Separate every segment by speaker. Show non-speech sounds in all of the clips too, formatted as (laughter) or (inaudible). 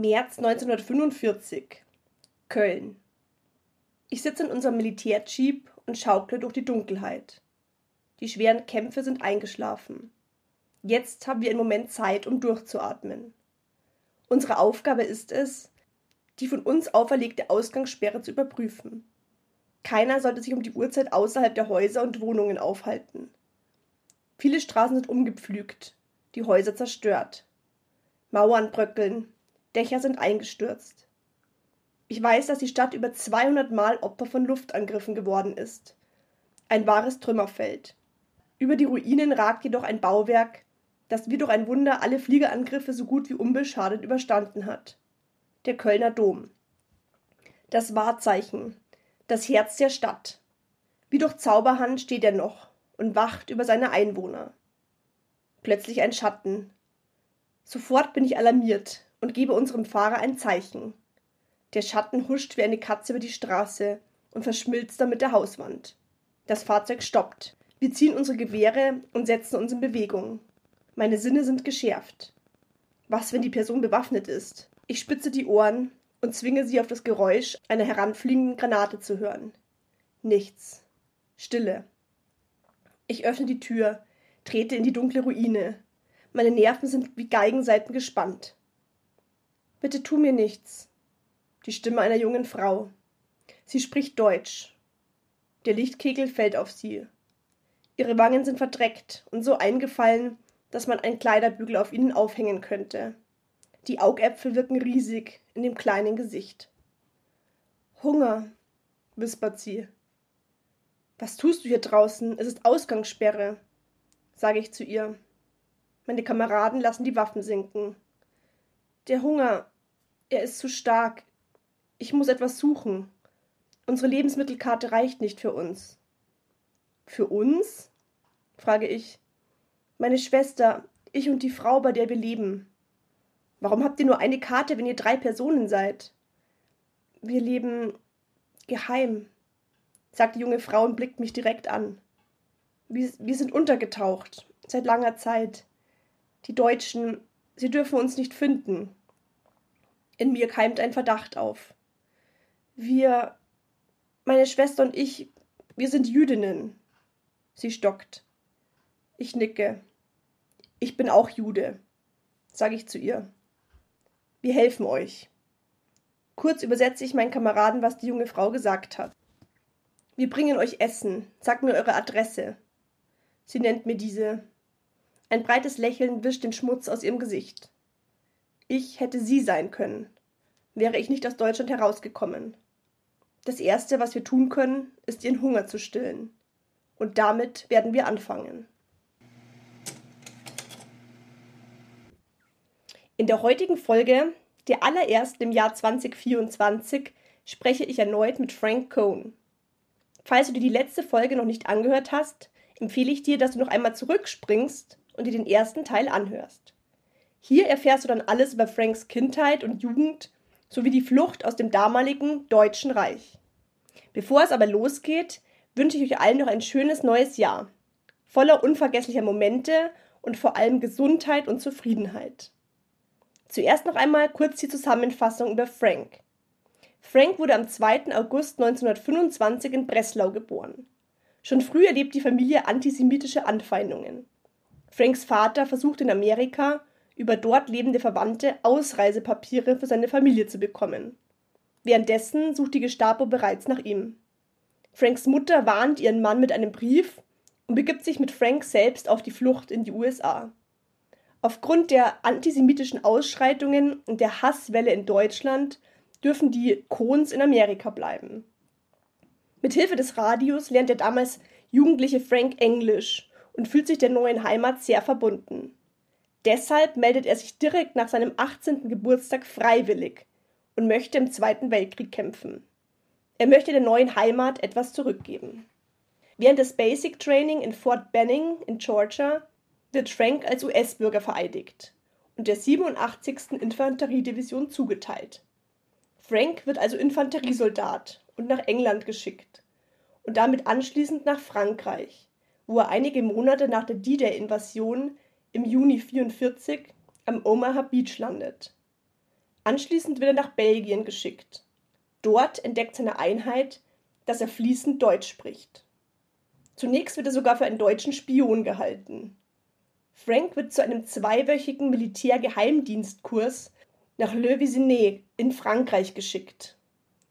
Speaker 1: März 1945. Köln. Ich sitze in unserem Militärjeep und schaukle durch die Dunkelheit. Die schweren Kämpfe sind eingeschlafen. Jetzt haben wir einen Moment Zeit, um durchzuatmen. Unsere Aufgabe ist es, die von uns auferlegte Ausgangssperre zu überprüfen. Keiner sollte sich um die Uhrzeit außerhalb der Häuser und Wohnungen aufhalten. Viele Straßen sind umgepflügt, die Häuser zerstört. Mauern bröckeln, Dächer sind eingestürzt. Ich weiß, dass die Stadt über 200 Mal Opfer von Luftangriffen geworden ist. Ein wahres Trümmerfeld. Über die Ruinen ragt jedoch ein Bauwerk, das wie durch ein Wunder alle Fliegerangriffe so gut wie unbeschadet überstanden hat. Der Kölner Dom. Das Wahrzeichen, das Herz der Stadt. Wie durch Zauberhand steht er noch und wacht über seine Einwohner. Plötzlich ein Schatten. Sofort bin ich alarmiert und gebe unserem Fahrer ein Zeichen. Der Schatten huscht wie eine Katze über die Straße und verschmilzt dann mit der Hauswand. Das Fahrzeug stoppt. Wir ziehen unsere Gewehre und setzen uns in Bewegung. Meine Sinne sind geschärft. Was, wenn die Person bewaffnet ist? Ich spitze die Ohren und zwinge sie auf das Geräusch einer heranfliegenden Granate zu hören. Nichts. Stille. Ich öffne die Tür, trete in die dunkle Ruine. Meine Nerven sind wie Geigensaiten gespannt. Bitte tu mir nichts. Die Stimme einer jungen Frau. Sie spricht Deutsch. Der Lichtkegel fällt auf sie. Ihre Wangen sind verdreckt und so eingefallen, dass man einen Kleiderbügel auf ihnen aufhängen könnte. Die Augäpfel wirken riesig in dem kleinen Gesicht. Hunger, wispert sie. Was tust du hier draußen? Es ist Ausgangssperre, sage ich zu ihr. Meine Kameraden lassen die Waffen sinken. Der Hunger, er ist zu stark. Ich muss etwas suchen. Unsere Lebensmittelkarte reicht nicht für uns. Für uns? frage ich. Meine Schwester, ich und die Frau, bei der wir leben. Warum habt ihr nur eine Karte, wenn ihr drei Personen seid? Wir leben geheim, sagt die junge Frau und blickt mich direkt an. Wir, wir sind untergetaucht, seit langer Zeit. Die Deutschen, sie dürfen uns nicht finden. In mir keimt ein Verdacht auf. Wir, meine Schwester und ich, wir sind Jüdinnen. Sie stockt. Ich nicke. Ich bin auch Jude, sage ich zu ihr. Wir helfen euch. Kurz übersetze ich meinen Kameraden, was die junge Frau gesagt hat. Wir bringen euch Essen. Sagt mir eure Adresse. Sie nennt mir diese. Ein breites Lächeln wischt den Schmutz aus ihrem Gesicht. Ich hätte sie sein können, wäre ich nicht aus Deutschland herausgekommen. Das Erste, was wir tun können, ist ihren Hunger zu stillen. Und damit werden wir anfangen. In der heutigen Folge, der allerersten im Jahr 2024, spreche ich erneut mit Frank Cohn. Falls du dir die letzte Folge noch nicht angehört hast, empfehle ich dir, dass du noch einmal zurückspringst und dir den ersten Teil anhörst. Hier erfährst du dann alles über Franks Kindheit und Jugend sowie die Flucht aus dem damaligen Deutschen Reich. Bevor es aber losgeht, wünsche ich euch allen noch ein schönes neues Jahr, voller unvergesslicher Momente und vor allem Gesundheit und Zufriedenheit. Zuerst noch einmal kurz die Zusammenfassung über Frank. Frank wurde am 2. August 1925 in Breslau geboren. Schon früh erlebt die Familie antisemitische Anfeindungen. Franks Vater versucht in Amerika, über dort lebende Verwandte Ausreisepapiere für seine Familie zu bekommen. Währenddessen sucht die Gestapo bereits nach ihm. Franks Mutter warnt ihren Mann mit einem Brief und begibt sich mit Frank selbst auf die Flucht in die USA. Aufgrund der antisemitischen Ausschreitungen und der Hasswelle in Deutschland dürfen die Kohns in Amerika bleiben. Mithilfe des Radios lernt der damals jugendliche Frank Englisch und fühlt sich der neuen Heimat sehr verbunden. Deshalb meldet er sich direkt nach seinem 18. Geburtstag freiwillig und möchte im Zweiten Weltkrieg kämpfen. Er möchte der neuen Heimat etwas zurückgeben. Während des Basic Training in Fort Benning in Georgia wird Frank als US-Bürger vereidigt und der 87. Infanteriedivision zugeteilt. Frank wird also Infanteriesoldat und nach England geschickt und damit anschließend nach Frankreich, wo er einige Monate nach der D-Day-Invasion im Juni 1944 am Omaha Beach landet. Anschließend wird er nach Belgien geschickt. Dort entdeckt seine Einheit, dass er fließend Deutsch spricht. Zunächst wird er sogar für einen deutschen Spion gehalten. Frank wird zu einem zweiwöchigen Militärgeheimdienstkurs nach Le Visinay in Frankreich geschickt.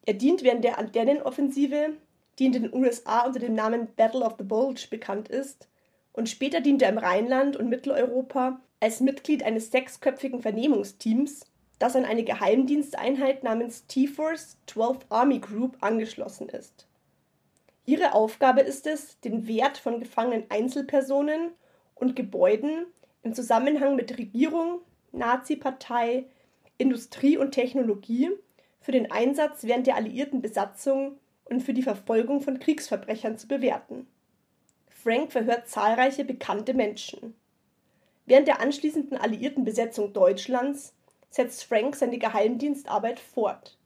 Speaker 1: Er dient während der Ardennenoffensive, die in den USA unter dem Namen Battle of the Bulge bekannt ist, und später dient er im Rheinland und Mitteleuropa als Mitglied eines sechsköpfigen Vernehmungsteams, das an eine Geheimdiensteinheit namens T-Force 12th Army Group angeschlossen ist. Ihre Aufgabe ist es, den Wert von gefangenen Einzelpersonen und Gebäuden im Zusammenhang mit Regierung, Nazi-Partei, Industrie und Technologie für den Einsatz während der alliierten Besatzung und für die Verfolgung von Kriegsverbrechern zu bewerten. Frank verhört zahlreiche bekannte Menschen. Während der anschließenden alliierten Besetzung Deutschlands setzt Frank seine Geheimdienstarbeit fort.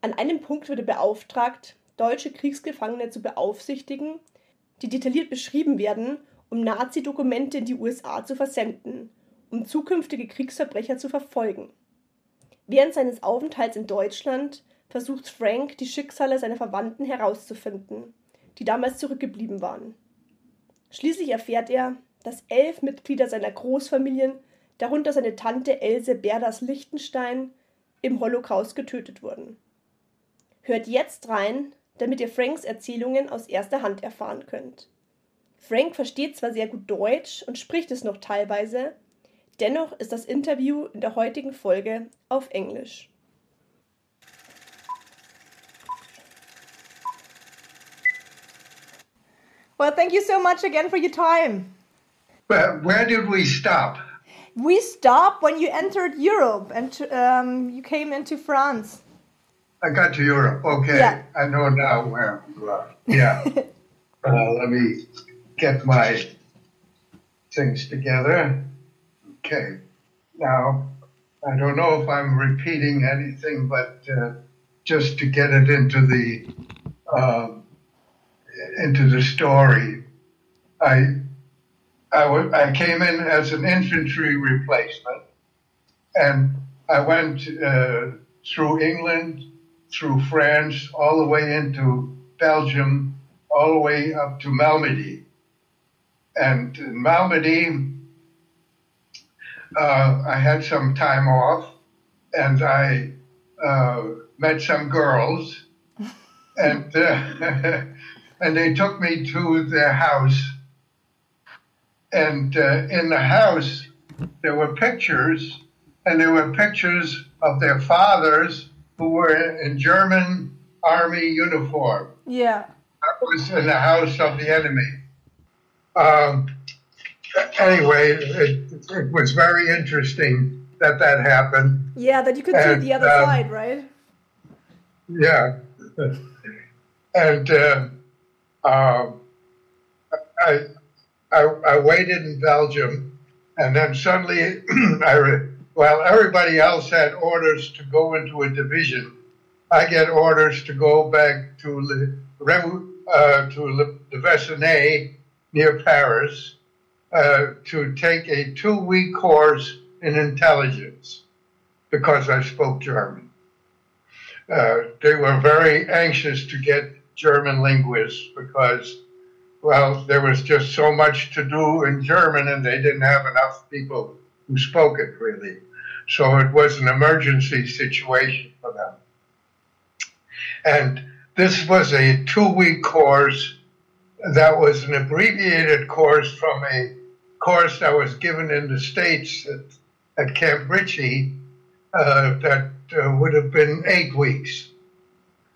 Speaker 1: An einem Punkt wird er beauftragt, deutsche Kriegsgefangene zu beaufsichtigen, die detailliert beschrieben werden um Nazi-Dokumente in die USA zu versenden, um zukünftige Kriegsverbrecher zu verfolgen. Während seines Aufenthalts in Deutschland versucht Frank, die Schicksale seiner Verwandten herauszufinden, die damals zurückgeblieben waren. Schließlich erfährt er, dass elf Mitglieder seiner Großfamilien, darunter seine Tante Else Berders Lichtenstein, im Holocaust getötet wurden. Hört jetzt rein, damit ihr Franks Erzählungen aus erster Hand erfahren könnt. Frank versteht zwar sehr gut Deutsch und spricht es noch teilweise, dennoch ist das Interview in der heutigen Folge auf Englisch. Well, thank you so much again for your time.
Speaker 2: Where, where did we stop?
Speaker 1: We stopped when you entered Europe and um, you came into France.
Speaker 2: I got to Europe. Okay.
Speaker 1: Yeah.
Speaker 2: I know now where you are. Yeah. (laughs) uh, let me get my things together. Okay. Now, I don't know if I'm repeating anything, but uh, just to get it into the um, into the story, I I, w- I came in as an infantry replacement, and I went uh, through England, through France, all the way into Belgium, all the way up to Malmedy. And in Malmedy, uh, I had some time off, and I uh, met some girls, and uh, (laughs) and they took me to their house, and uh, in the house there were pictures, and there were pictures of their fathers who were in German army uniform.
Speaker 1: Yeah.
Speaker 2: I was in the house of the enemy. Um, anyway, it, it, was very interesting that that happened.
Speaker 1: Yeah, that you could
Speaker 2: And,
Speaker 1: see the other
Speaker 2: um,
Speaker 1: side, right?
Speaker 2: Yeah, (laughs) and uh, uh, I, I I waited in Belgium, and then suddenly, (clears throat) I re- while everybody else had orders to go into a division, I get orders to go back to Le, uh, to Le, the Vésinet near Paris uh, to take a two-week course in intelligence because I spoke German. uh, they were very anxious to get German linguists because, well, there was just so much to do in German and they didn't have enough people who spoke it really. So it was an emergency situation for them. And this was a two week course that was an abbreviated course from a course that was given in the States at, at Camp Ritchie uh, that uh, would have been eight weeks.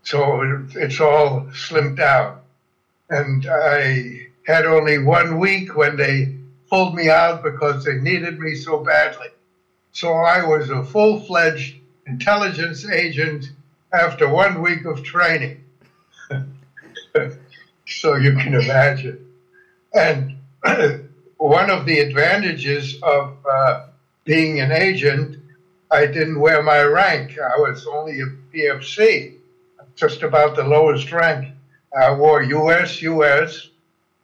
Speaker 2: So it's all slimmed down. And I had only one week when they pulled me out because they needed me so badly. So I was a full fledged intelligence agent after one week of training. (laughs) so you can imagine. And (clears throat) one of the advantages of uh, being an agent, I didn't wear my rank. I was only a PFC, just about the lowest rank. I wore US, US,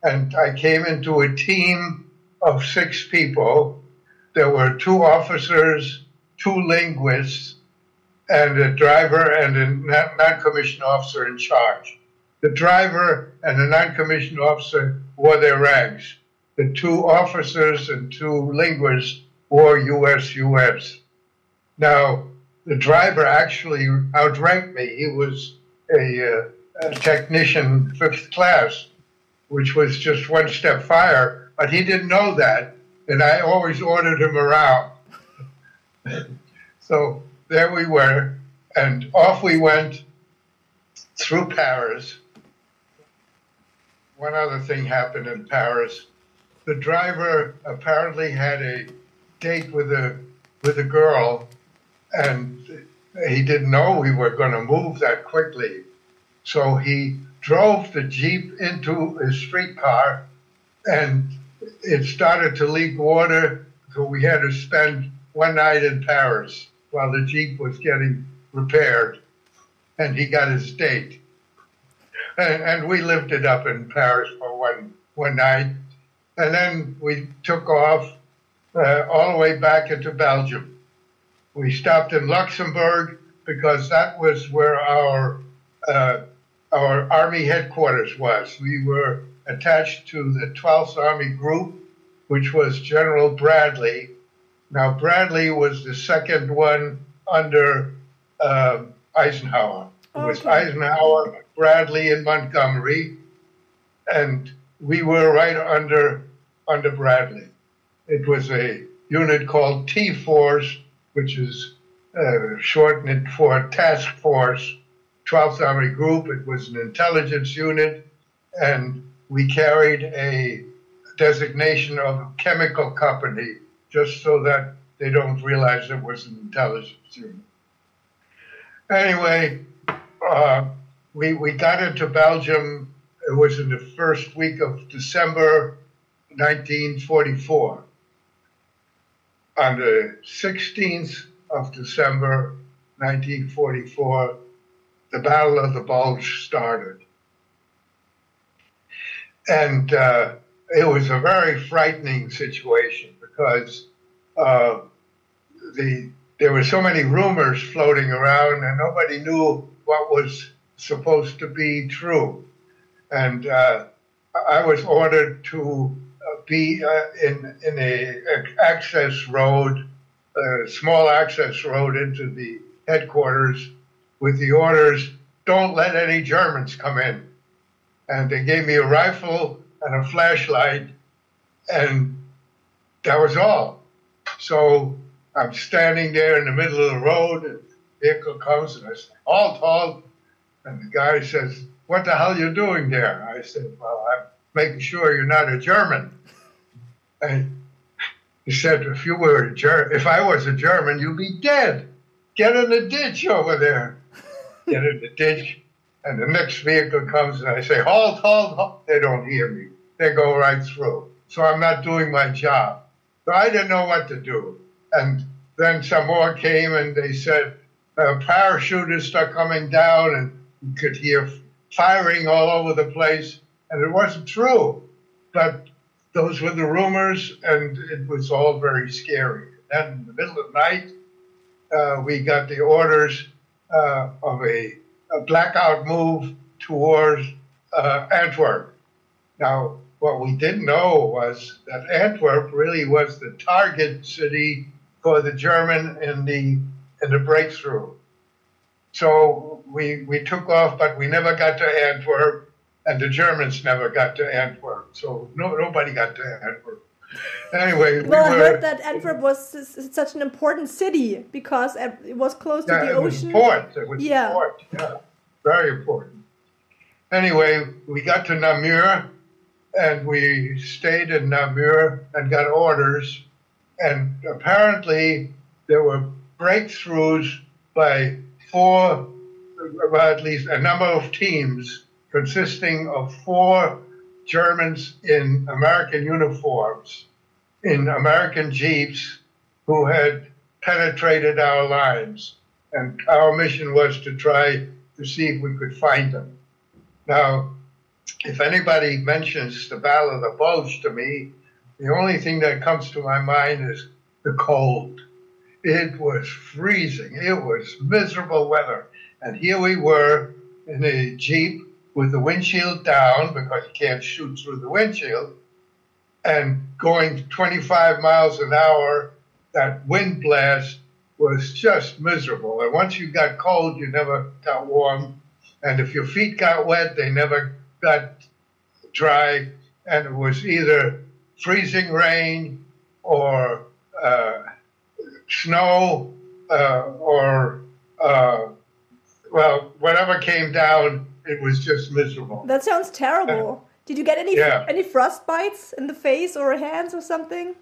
Speaker 2: and I came into a team of six people. There were two officers, two linguists, and a driver and a non commissioned officer in charge. The driver and the non commissioned officer wore their rags. The two officers and two linguists wore US US. Now, the driver actually outranked me. He was a, uh, a technician fifth class, which was just one step higher, but he didn't know that, and I always ordered him around. so there we were, and off we went through Paris. One other thing happened in Paris. The driver apparently had a date with a with a girl, and he didn't know we were going to move that quickly. So he drove the jeep into a streetcar, and it started to leak water. So we had to spend one night in Paris while the jeep was getting repaired, and he got his date. And, and we lived it up in Paris for one one night, and then we took off uh, all the way back into Belgium. We stopped in Luxembourg because that was where our uh, our army headquarters was. We were attached to the 12th Army Group, which was General Bradley. Now Bradley was the second one under uh, Eisenhower. It was
Speaker 1: Okay.
Speaker 2: Eisenhower, Bradley, and Montgomery, and we were right under under Bradley. It was a unit called T Force, which is uh, shortened for Task Force, 12th Army Group. It was an intelligence unit, and we carried a designation of a chemical company just so that they don't realize it was an intelligence unit. Anyway, uh, we, we got into Belgium. It was in the first week of December 1944. On the 16th of December 1944, the Battle of the Bulge started. And uh, it was a very frightening situation because uh, the there were so many rumors floating around, and nobody knew what was supposed to be true. And uh, I was ordered to be uh, in in a, a access road, a small access road into the headquarters, with the orders: "Don't let any Germans come in." And they gave me a rifle and a flashlight, and that was all. So I'm standing there in the middle of the road, and the vehicle comes, and I say, "Halt, halt!" And the guy says, "What the hell are you doing there?" I said, "Well, I'm making sure you're not a German." And he said, "If you were a Ger- if I was a German, you'd be dead. Get in the ditch over there. (laughs) Get in the ditch." And the next vehicle comes, and I say, "Halt, halt, halt!" They don't hear me. They go right through. So I'm not doing my job. So I didn't know what to do. And then some more came, and they said, uh, parachutists are coming down, and you could hear firing all over the place. And it wasn't true. But those were the rumors, and it was all very scary. Then in the middle of the night, uh, we got the orders uh, of a, a blackout move towards uh, Antwerp. Now, what we didn't know was that Antwerp really was the target city for the German in the in the breakthrough. So we we took off, but we never got to Antwerp, and the Germans never got to Antwerp. So no nobody got to Antwerp. Anyway, we
Speaker 1: Well, I heard that Antwerp was such an important city because it was close to
Speaker 2: yeah,
Speaker 1: the
Speaker 2: it was
Speaker 1: ocean.
Speaker 2: port. It was
Speaker 1: Yeah.
Speaker 2: port. Yeah, very important. Anyway, we got to Namur, and we stayed in Namur and got orders. And apparently, there were breakthroughs by four, uh, well, at least a number of teams consisting of four Germans in American uniforms, in American jeeps, who had penetrated our lines. And our mission was to try to see if we could find them. Now, if anybody mentions the Battle of the Bulge to me, the only thing that comes to my mind is the cold. It was freezing. It was miserable weather. And here we were in a Jeep with the windshield down because you can't shoot through the windshield and going 25 miles an hour. That wind blast was just miserable. And once you got cold, you never got warm. And if your feet got wet, they never got dry. And it was either freezing rain or uh, snow uh, or, uh, well, whatever came down, it was just miserable.
Speaker 1: That sounds terrible. (laughs) Did you get any
Speaker 2: Yeah.
Speaker 1: any frost bites in the face or hands or something?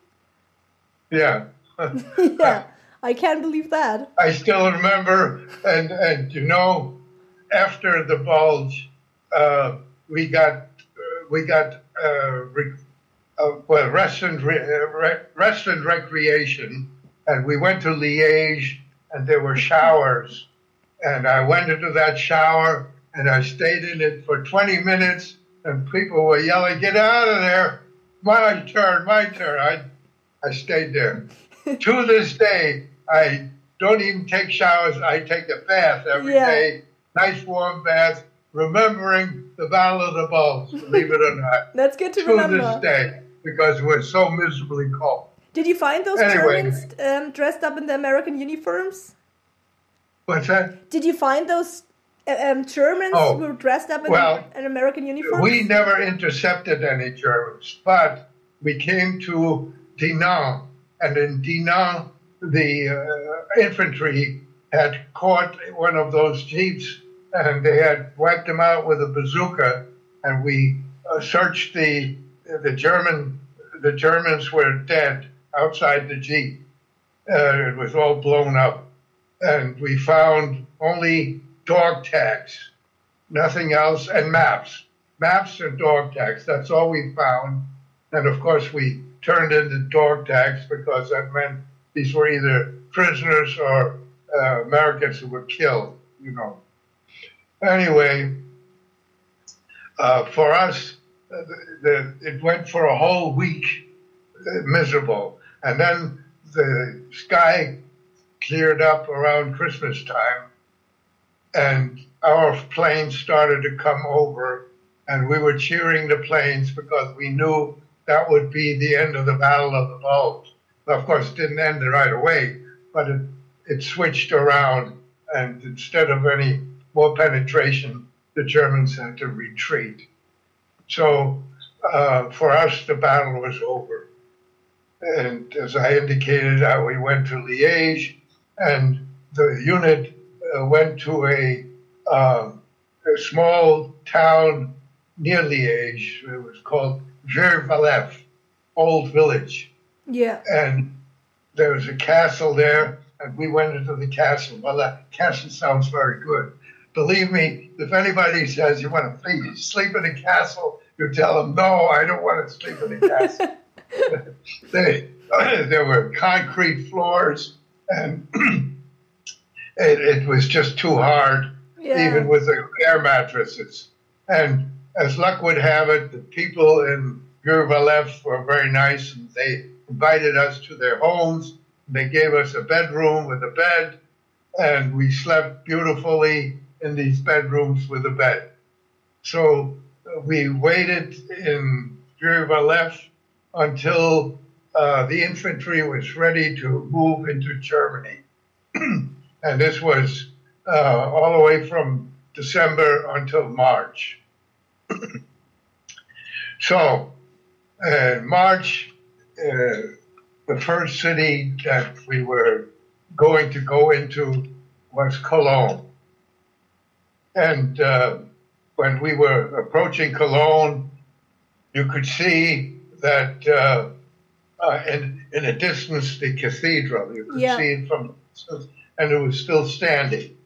Speaker 2: Yeah. (laughs) (laughs)
Speaker 1: yeah, I can't believe that.
Speaker 2: I still remember, and and you know, after the bulge, uh, we got uh, we got uh, re, uh, well rest and re, uh, re, rest and recreation, and we went to Liège, and there were showers, and I went into that shower, and I stayed in it for 20 minutes, and people were yelling, "Get out of there! My turn, my turn!" I I stayed there. (laughs) to this day, I don't even take showers. I take a bath every day,
Speaker 1: Yeah.
Speaker 2: nice warm bath, remembering the Battle of the Bulge, believe it or (laughs) not,
Speaker 1: That's good to
Speaker 2: to this
Speaker 1: remember.
Speaker 2: day, because we're so miserably cold.
Speaker 1: Did you find those
Speaker 2: Anyway.
Speaker 1: Germans um, dressed up in the American uniforms?
Speaker 2: What's that?
Speaker 1: Did you find those um, Germans
Speaker 2: Oh,
Speaker 1: were dressed up in
Speaker 2: well,
Speaker 1: an American uniform?
Speaker 2: We never intercepted any Germans, but we came to Dinant, and in Dinant, the uh, infantry had caught one of those jeeps, and they had wiped them out with a bazooka, and we uh, searched the the German. The Germans were dead outside the jeep. Uh, it was all blown up, and we found only dog tags nothing else, and maps. Maps and dog tags. That's all we found. And of course, we turned in the dog tags because that meant these were either prisoners or uh, Americans who were killed, you know. Anyway, uh, for us, uh, the, the, it went for a whole week uh, miserable. And then the sky cleared up around Christmas time and our planes started to come over, and we were cheering the planes because we knew that would be the end of the Battle of the Bulge. Of course, it didn't end right away, but it, it switched around, and instead of any more penetration, the Germans had to retreat. So uh, for us, the battle was over. And as I indicated, uh, we went to Liège, and the unit went to a, uh, a small town near Liège. It was called Vervalef, Old Village.
Speaker 1: yeah.
Speaker 2: And there was a castle there, and we went into the castle. Well, that castle sounds very good. Believe me, if anybody says you want to sleep in a castle, you tell them, no, I don't want to sleep in a castle. (laughs) (laughs) they, (clears throat) there were concrete floors, and (clears throat) it, it was just too hard,
Speaker 1: Yeah.
Speaker 2: even with the air mattresses. And as luck would have it, the people in Gurvalev were very nice, and they invited us to their homes. They gave us a bedroom with a bed, and we slept beautifully in these bedrooms with a bed. So uh, we waited in Bureau until uh, the infantry was ready to move into Germany. (clears throat) and this was uh, all the way from December until March. (clears throat) so, uh, March, uh, the first city that we were going to go into was Cologne. And uh, when we were approaching Cologne, you could see that uh, uh, in, in a distance the cathedral. You could
Speaker 1: Yeah.
Speaker 2: see it from, and it was still standing.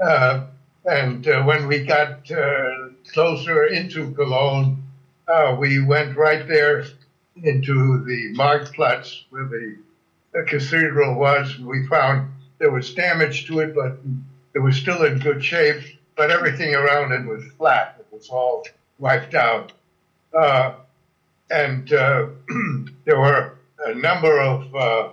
Speaker 2: Uh, and uh, when we got uh, closer into Cologne, uh, we went right there into the Marktplatz where the, the cathedral was. We found there was damage to it, but it was still in good shape. But everything around it was flat. It was all wiped out. Uh, and uh, (clears throat) there were a number of uh,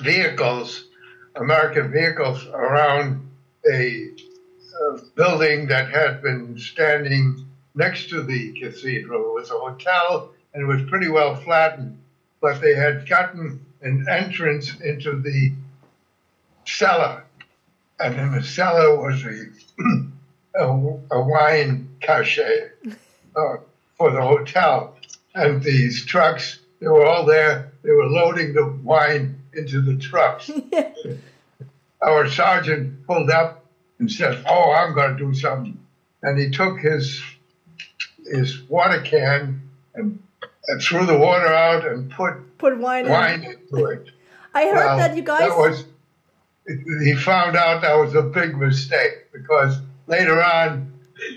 Speaker 2: vehicles, American vehicles, around a, uh building that had been standing next to the cathedral. It was a hotel and it was pretty well flattened, but they had gotten an entrance into the cellar. And in the cellar was a, (clears throat) a, a wine cachet uh, for the hotel. And these trucks, they were all there. They were loading the wine into the trucks. (laughs) Our sergeant pulled up and said, "Oh, I'm going to do something," and he took his his water can and, and threw the water out and put
Speaker 1: Put wine,
Speaker 2: wine
Speaker 1: in.
Speaker 2: into it.
Speaker 1: I heard
Speaker 2: Well,
Speaker 1: that you guys.
Speaker 2: That was, he found out that was a big mistake because later on, (laughs)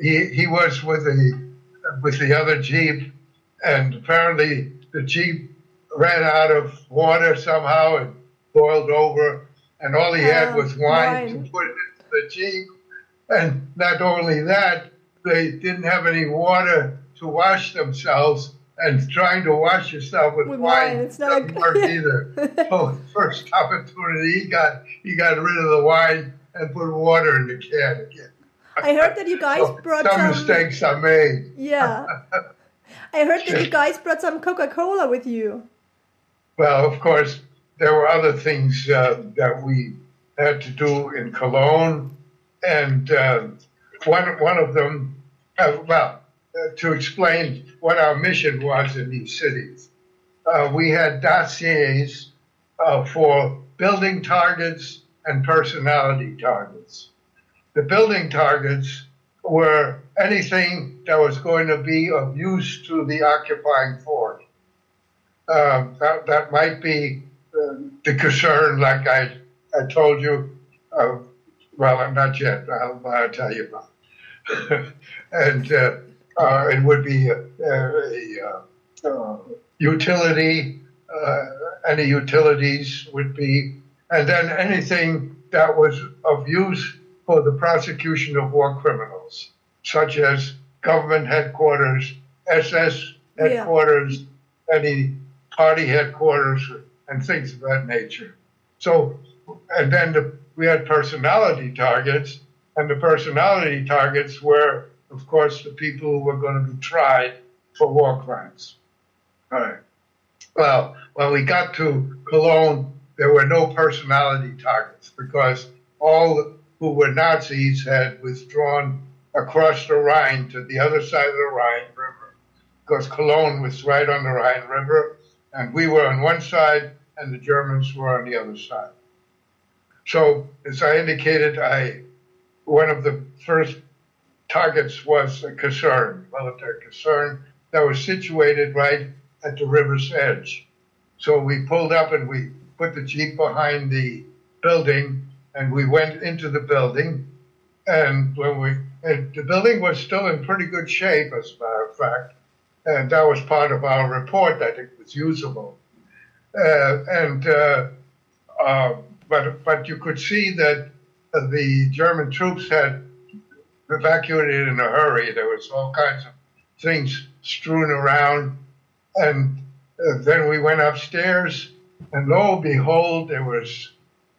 Speaker 2: he he was with the with the other jeep, and apparently the jeep ran out of water somehow and boiled over, and all he had
Speaker 1: Ah,
Speaker 2: was wine,
Speaker 1: wine.
Speaker 2: to put into the jeep. And not only that, they didn't have any water to wash themselves. And trying to wash yourself with,
Speaker 1: With
Speaker 2: wine,
Speaker 1: wine, it's not
Speaker 2: work either. (laughs) so first opportunity, he got he got rid of the wine and put water in the can again.
Speaker 1: I heard that you (laughs) guys
Speaker 2: So
Speaker 1: brought
Speaker 2: some
Speaker 1: some.
Speaker 2: mistakes are made.
Speaker 1: Yeah. (laughs) I heard that you guys brought some Coca Cola with you.
Speaker 2: Well, of course, there were other things uh, that we had to do in Cologne, and uh, one one of them, uh, well, uh, to explain what our mission was in these cities, uh, we had dossiers uh, for building targets and personality targets. The building targets were anything that was going to be of use to the occupying force. Um, that, that might be uh, the concern, like I, I told you. Uh, well, not yet. I'll, I'll tell you about. it. (laughs) and uh, uh, it would be a, a, a, uh utility. Uh, any utilities would be, and then anything that was of use for the prosecution of war criminals, such as government headquarters, SS
Speaker 1: Yeah.
Speaker 2: headquarters, any party headquarters, and things of that nature. So, and then the, we had personality targets, and the personality targets were, of course, the people who were going to be tried for war crimes. All right. Well, when we got to Cologne, there were no personality targets because all who were Nazis had withdrawn across the Rhine to the other side of the Rhine River because Cologne was right on the Rhine River, and we were on one side, and the Germans were on the other side. So, as I indicated, I one of the first targets was a concern, military concern, that was situated right at the river's edge. So we pulled up and we put the jeep behind the building, and we went into the building. And when we, and the building was still in pretty good shape, as a matter of fact, and that was part of our report that it was usable. Uh, and uh, uh, but but you could see that the German troops had evacuated in a hurry. There was all kinds of things strewn around, and uh, then we went upstairs, and lo and behold, there was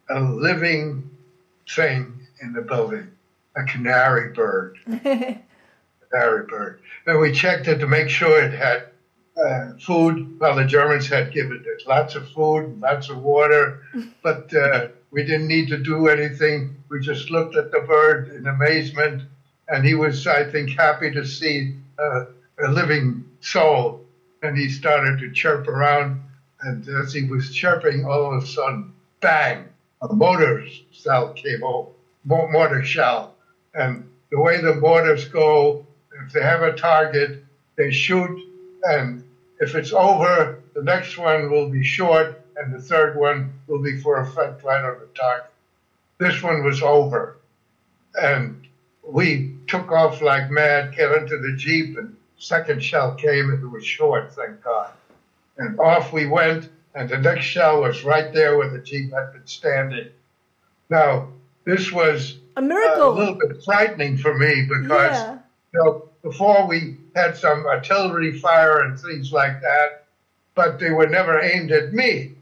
Speaker 2: a living thing in the building, a canary bird. (laughs) canary bird. And we checked it to make sure it had uh, food. Well, the Germans had given it lots of food, lots of water, (laughs) but uh, we didn't need to do anything. We just looked at the bird in amazement, and he was, I think, happy to see uh, a living soul. And he started to chirp around, and as he was chirping, all of a sudden, bang! A mortar cell came over, mortar shell, and the way the mortars go, if they have a target, they shoot, and if it's over, the next one will be short, and the third one will be for effect right on the target. This one was over, and we took off like mad, got into the jeep, and second shell came, and it was short, thank God. And off we went, and the next shell was right there where the jeep had been standing. Now, this was
Speaker 1: A miracle.
Speaker 2: a little bit frightening for me because
Speaker 1: yeah.
Speaker 2: you know, before we had some artillery fire and things like that, but they were never aimed at me.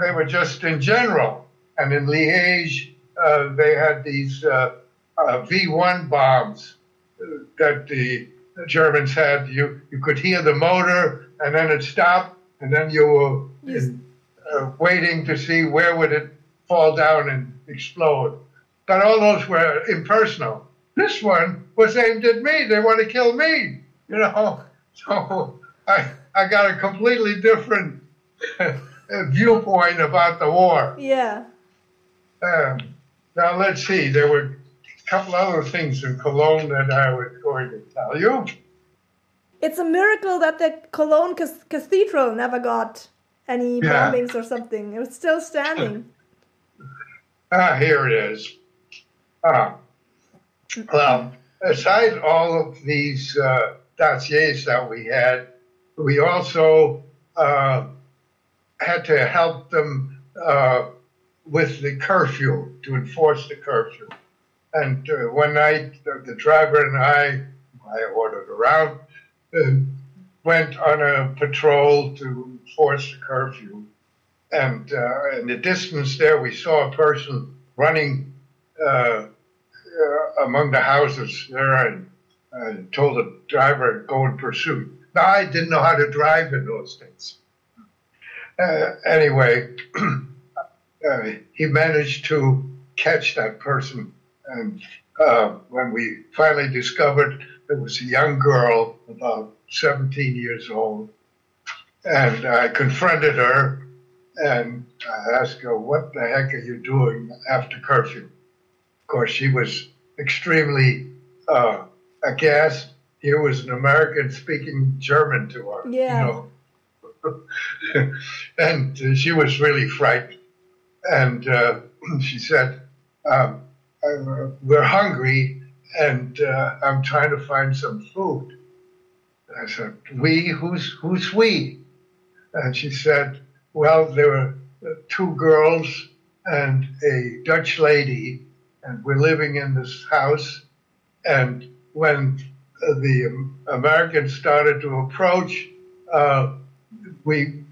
Speaker 2: They were just in general. And in Liège, uh, they had these uh, uh, V1 bombs that the Germans had. You you could hear the motor, and then it stopped, and then you were
Speaker 1: Yes.
Speaker 2: in, uh, waiting to see where would it fall down and explode. But all those were impersonal. This one was aimed at me. They want to kill me. You know, (laughs) so I I got a completely different (laughs) viewpoint about the war.
Speaker 1: Yeah.
Speaker 2: Um, now let's see. There were a couple other things in Cologne that I was going to tell you.
Speaker 1: It's a miracle that the Cologne Cathedral never got any
Speaker 2: Yeah.
Speaker 1: bombings or something. It was still standing. (laughs)
Speaker 2: Ah, here it is. Ah, well, aside all of these uh, dossiers that we had, we also uh, had to help them uh, with the curfew to enforce the curfew. And uh, one night, the, driver and I, I ordered around, uh, went on a patrol to enforce the curfew. And uh, in the distance there, we saw a person running uh, among the houses there and uh, told the driver go in pursuit. Now, I didn't know how to drive in those days. Uh, anyway, (clears throat) uh, he managed to catch that person. And uh, when we finally discovered it was a young girl, about 17 years old, and I confronted her and I asked her, What the heck are you doing after curfew? Of course, she was extremely uh, aghast. Here was an American speaking German to her.
Speaker 1: Yeah.
Speaker 2: You know? (laughs) and she was really frightened. And uh, (clears throat) she said, um, uh, We're hungry and uh, I'm trying to find some food. And I said, We? Who's, who's we? And she said, Well, there were uh, two girls and a Dutch lady, and we're living in this house. And when uh, the Americans started to approach, uh, we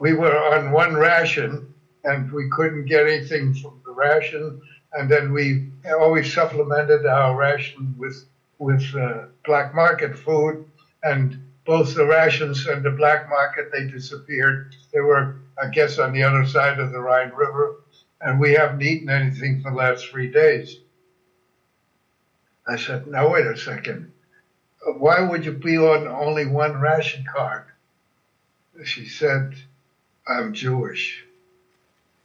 Speaker 2: we were on one ration, and we couldn't get anything from the ration. And then we always supplemented our ration with with uh, black market food, and both the rations and the black market they disappeared. They were, I guess, on the other side of the Rhine River, and we haven't eaten anything for the last three days. I said, "Now wait a second. Why would you be on only one ration card?" She said, "I'm Jewish."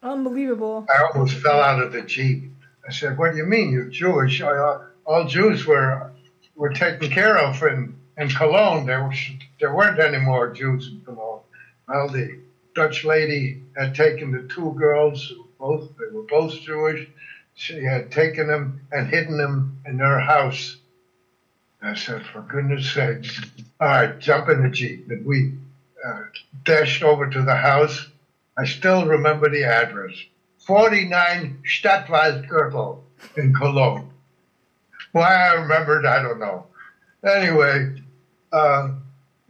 Speaker 1: Unbelievable.
Speaker 2: I almost fell out of the jeep. I said, "What do you mean you're Jewish? All, uh, all Jews were were taken care of in, in Cologne. There was there weren't any more Jews in Cologne. Well, the Dutch lady had taken the two girls, who both they were both Jewish. She had taken them and hidden them in her house. I said, "For goodness sakes! All right, jump in the jeep." And we uh, dashed over to the house. I still remember the address 49 Stadtwaldgürtel in Cologne. Why I remembered, I don't know. Anyway, uh,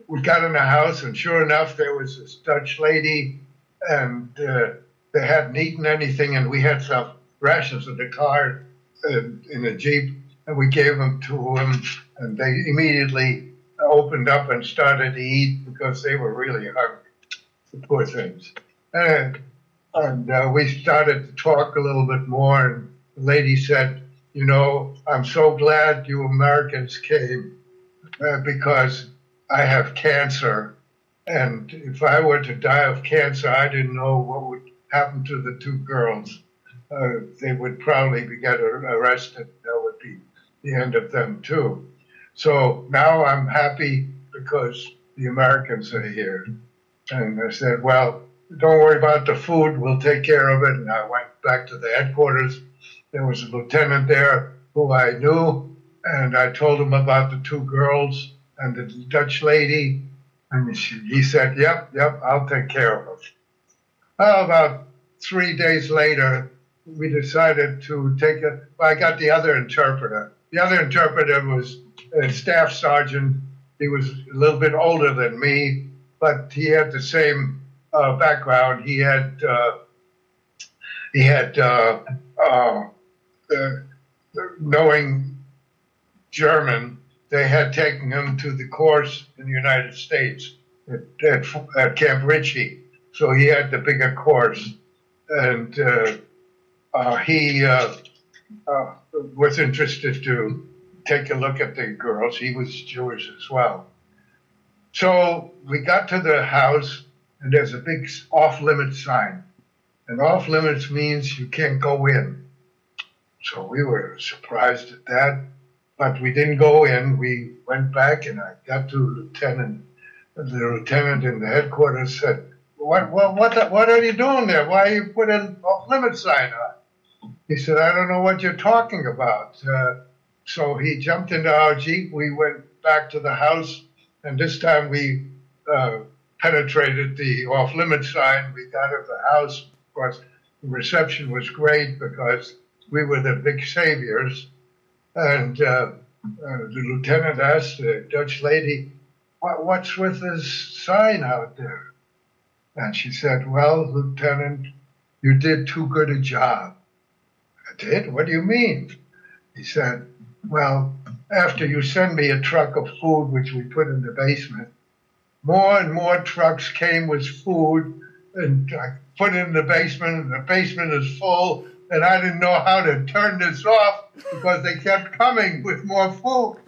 Speaker 2: we got in the house, and sure enough, there was this Dutch lady, and uh, they hadn't eaten anything, and we had some rations in the car in, in a jeep, and we gave them to them, and they immediately opened up and started to eat because they were really hungry. The poor things. And, and uh, we started to talk a little bit more, and the lady said, "You know, I'm so glad you Americans came uh, because I have cancer." And if I were to die of cancer, I didn't know what would happen to the two girls. Uh, they would probably be get arrested. That would be the end of them too. So now I'm happy because the Americans are here. And I said, well, don't worry about the food. We'll take care of it. And I went back to the headquarters. There was a lieutenant there who I knew. And I told him about the two girls and the Dutch lady. And he said, yep, yep, I'll take care of them. About three days later, we decided to take it. Well, I got the other interpreter. The other interpreter was a staff sergeant. He was a little bit older than me, but he had the same uh, background. He had uh, he had uh, uh knowing German. They had taken him to the course in the United States at, at, at Camp Ritchie, so he had the bigger course, and uh, uh, he was interested to take a look at the girls. He was Jewish as well. So we got to the house, and there's a big off limits sign. And off limits means you can't go in. So we were surprised at that, but we didn't go in. We went back, and I got to Lieutenant. The lieutenant in the headquarters said, "What, what, what, what are you doing there? Why are you putting off limit sign on?" He said, "I don't know what you're talking about." Uh, so he jumped into our Jeep. We went back to the house, and this time we uh, penetrated the off limit sign. We got at the house. Of course, the reception was great because we were the big saviors. And uh, uh, the lieutenant asked the Dutch lady, what, What's with this sign out there? And she said, Well, Lieutenant, you did too good a job. I did? What do you mean? He said, well, after you send me a truck of food, which we put in the basement, more and more trucks came with food, and I put it in the basement, and the basement is full, and I didn't know how to turn this off because they kept coming with more food.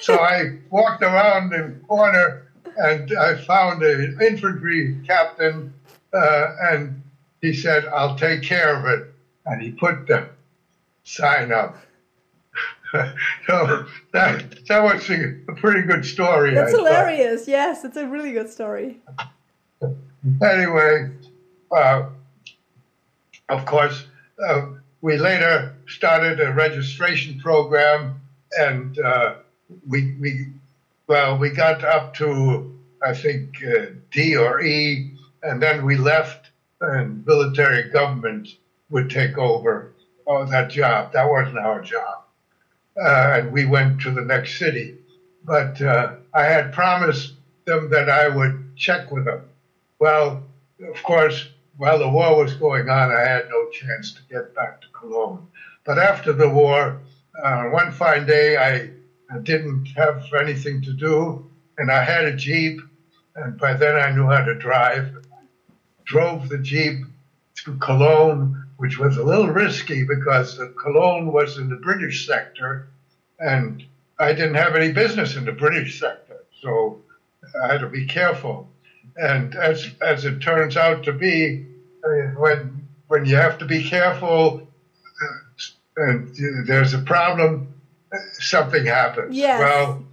Speaker 2: So I walked around the corner and I found an infantry captain, uh, and he said, I'll take care of it. And he put the sign up. (laughs) so that that was a, pretty good story.
Speaker 1: That's I hilarious. Thought. Yes, it's a really good story.
Speaker 2: Anyway, uh, of course, uh, we later started a registration program, and uh, we we well we got up to I think uh, D or E, and then we left, and military government would take over oh, that job. That wasn't our job uh, and we went to the next city. But uh, I had promised them that I would check with them. Well, of course, while the war was going on, I had no chance to get back to Cologne. But after the war, uh, one fine day, I, I didn't have anything to do, and I had a Jeep, and by then I knew how to drive. Drove the Jeep to Cologne, which was a little risky because Cologne was in the British sector, and I didn't have any business in the British sector, so I had to be careful. And as as it turns out to be, I mean, when when you have to be careful, uh, and there's a problem, something happens.
Speaker 1: Yes.
Speaker 2: Well,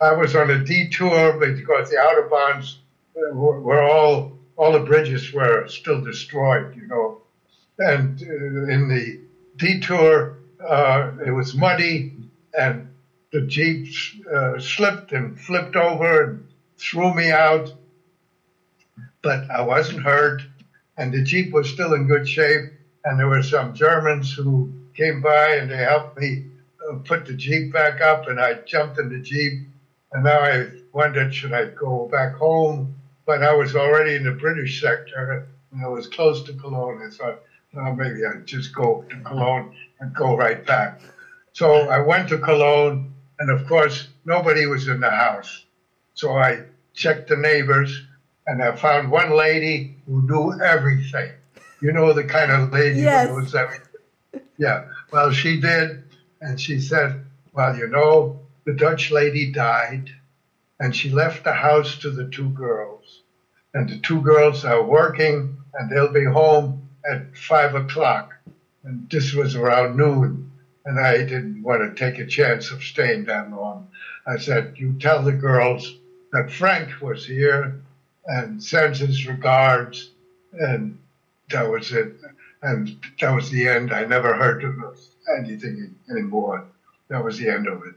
Speaker 2: I was on a detour because the autobahns were all all the bridges were still destroyed, you know. And uh, in the detour, uh, it was muddy, and the jeep uh, slipped and flipped over and threw me out. But I wasn't hurt, and the jeep was still in good shape. And there were some Germans who came by and they helped me put the jeep back up, and I jumped in the jeep. And now I wondered, should I go back home but I was already in the British sector. and it was close to Cologne. I thought, well, maybe I'd just go to Cologne and go right back. So I went to Cologne, and of course, nobody was in the house. So I checked the neighbors, and I found one lady who knew everything. You know the kind of lady
Speaker 1: Yes.
Speaker 2: who knows everything. Yeah. Well, she did, and she said, "Well, you know, the Dutch lady died, and she left the house to the two girls, and the two girls are working, and they'll be home at five o'clock." And this was around noon, and I didn't want to take a chance of staying that long. I said, "You tell the girls that Frank was here, and sends his regards," and that was it. And that was the end. I never heard of anything anymore. That was the end of it.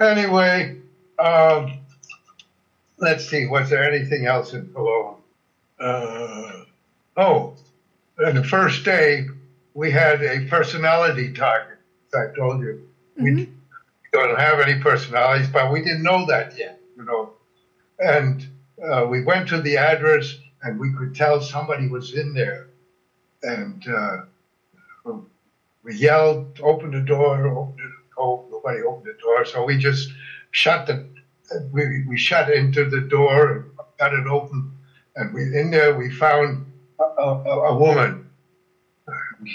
Speaker 2: Anyway, um, let's see. Was there anything else in Cologne? Uh, oh, on the first day, we had a personality target. As I told you, we don't have any personalities, but we didn't know that yet, you know. And uh, we went to the address, and we could tell somebody was in there. And uh, we yelled, "Open the door!" Open it. Oh, nobody opened the door, so we just shut the. We, we shut into the door and got it open, and we in there we found a, a, a woman.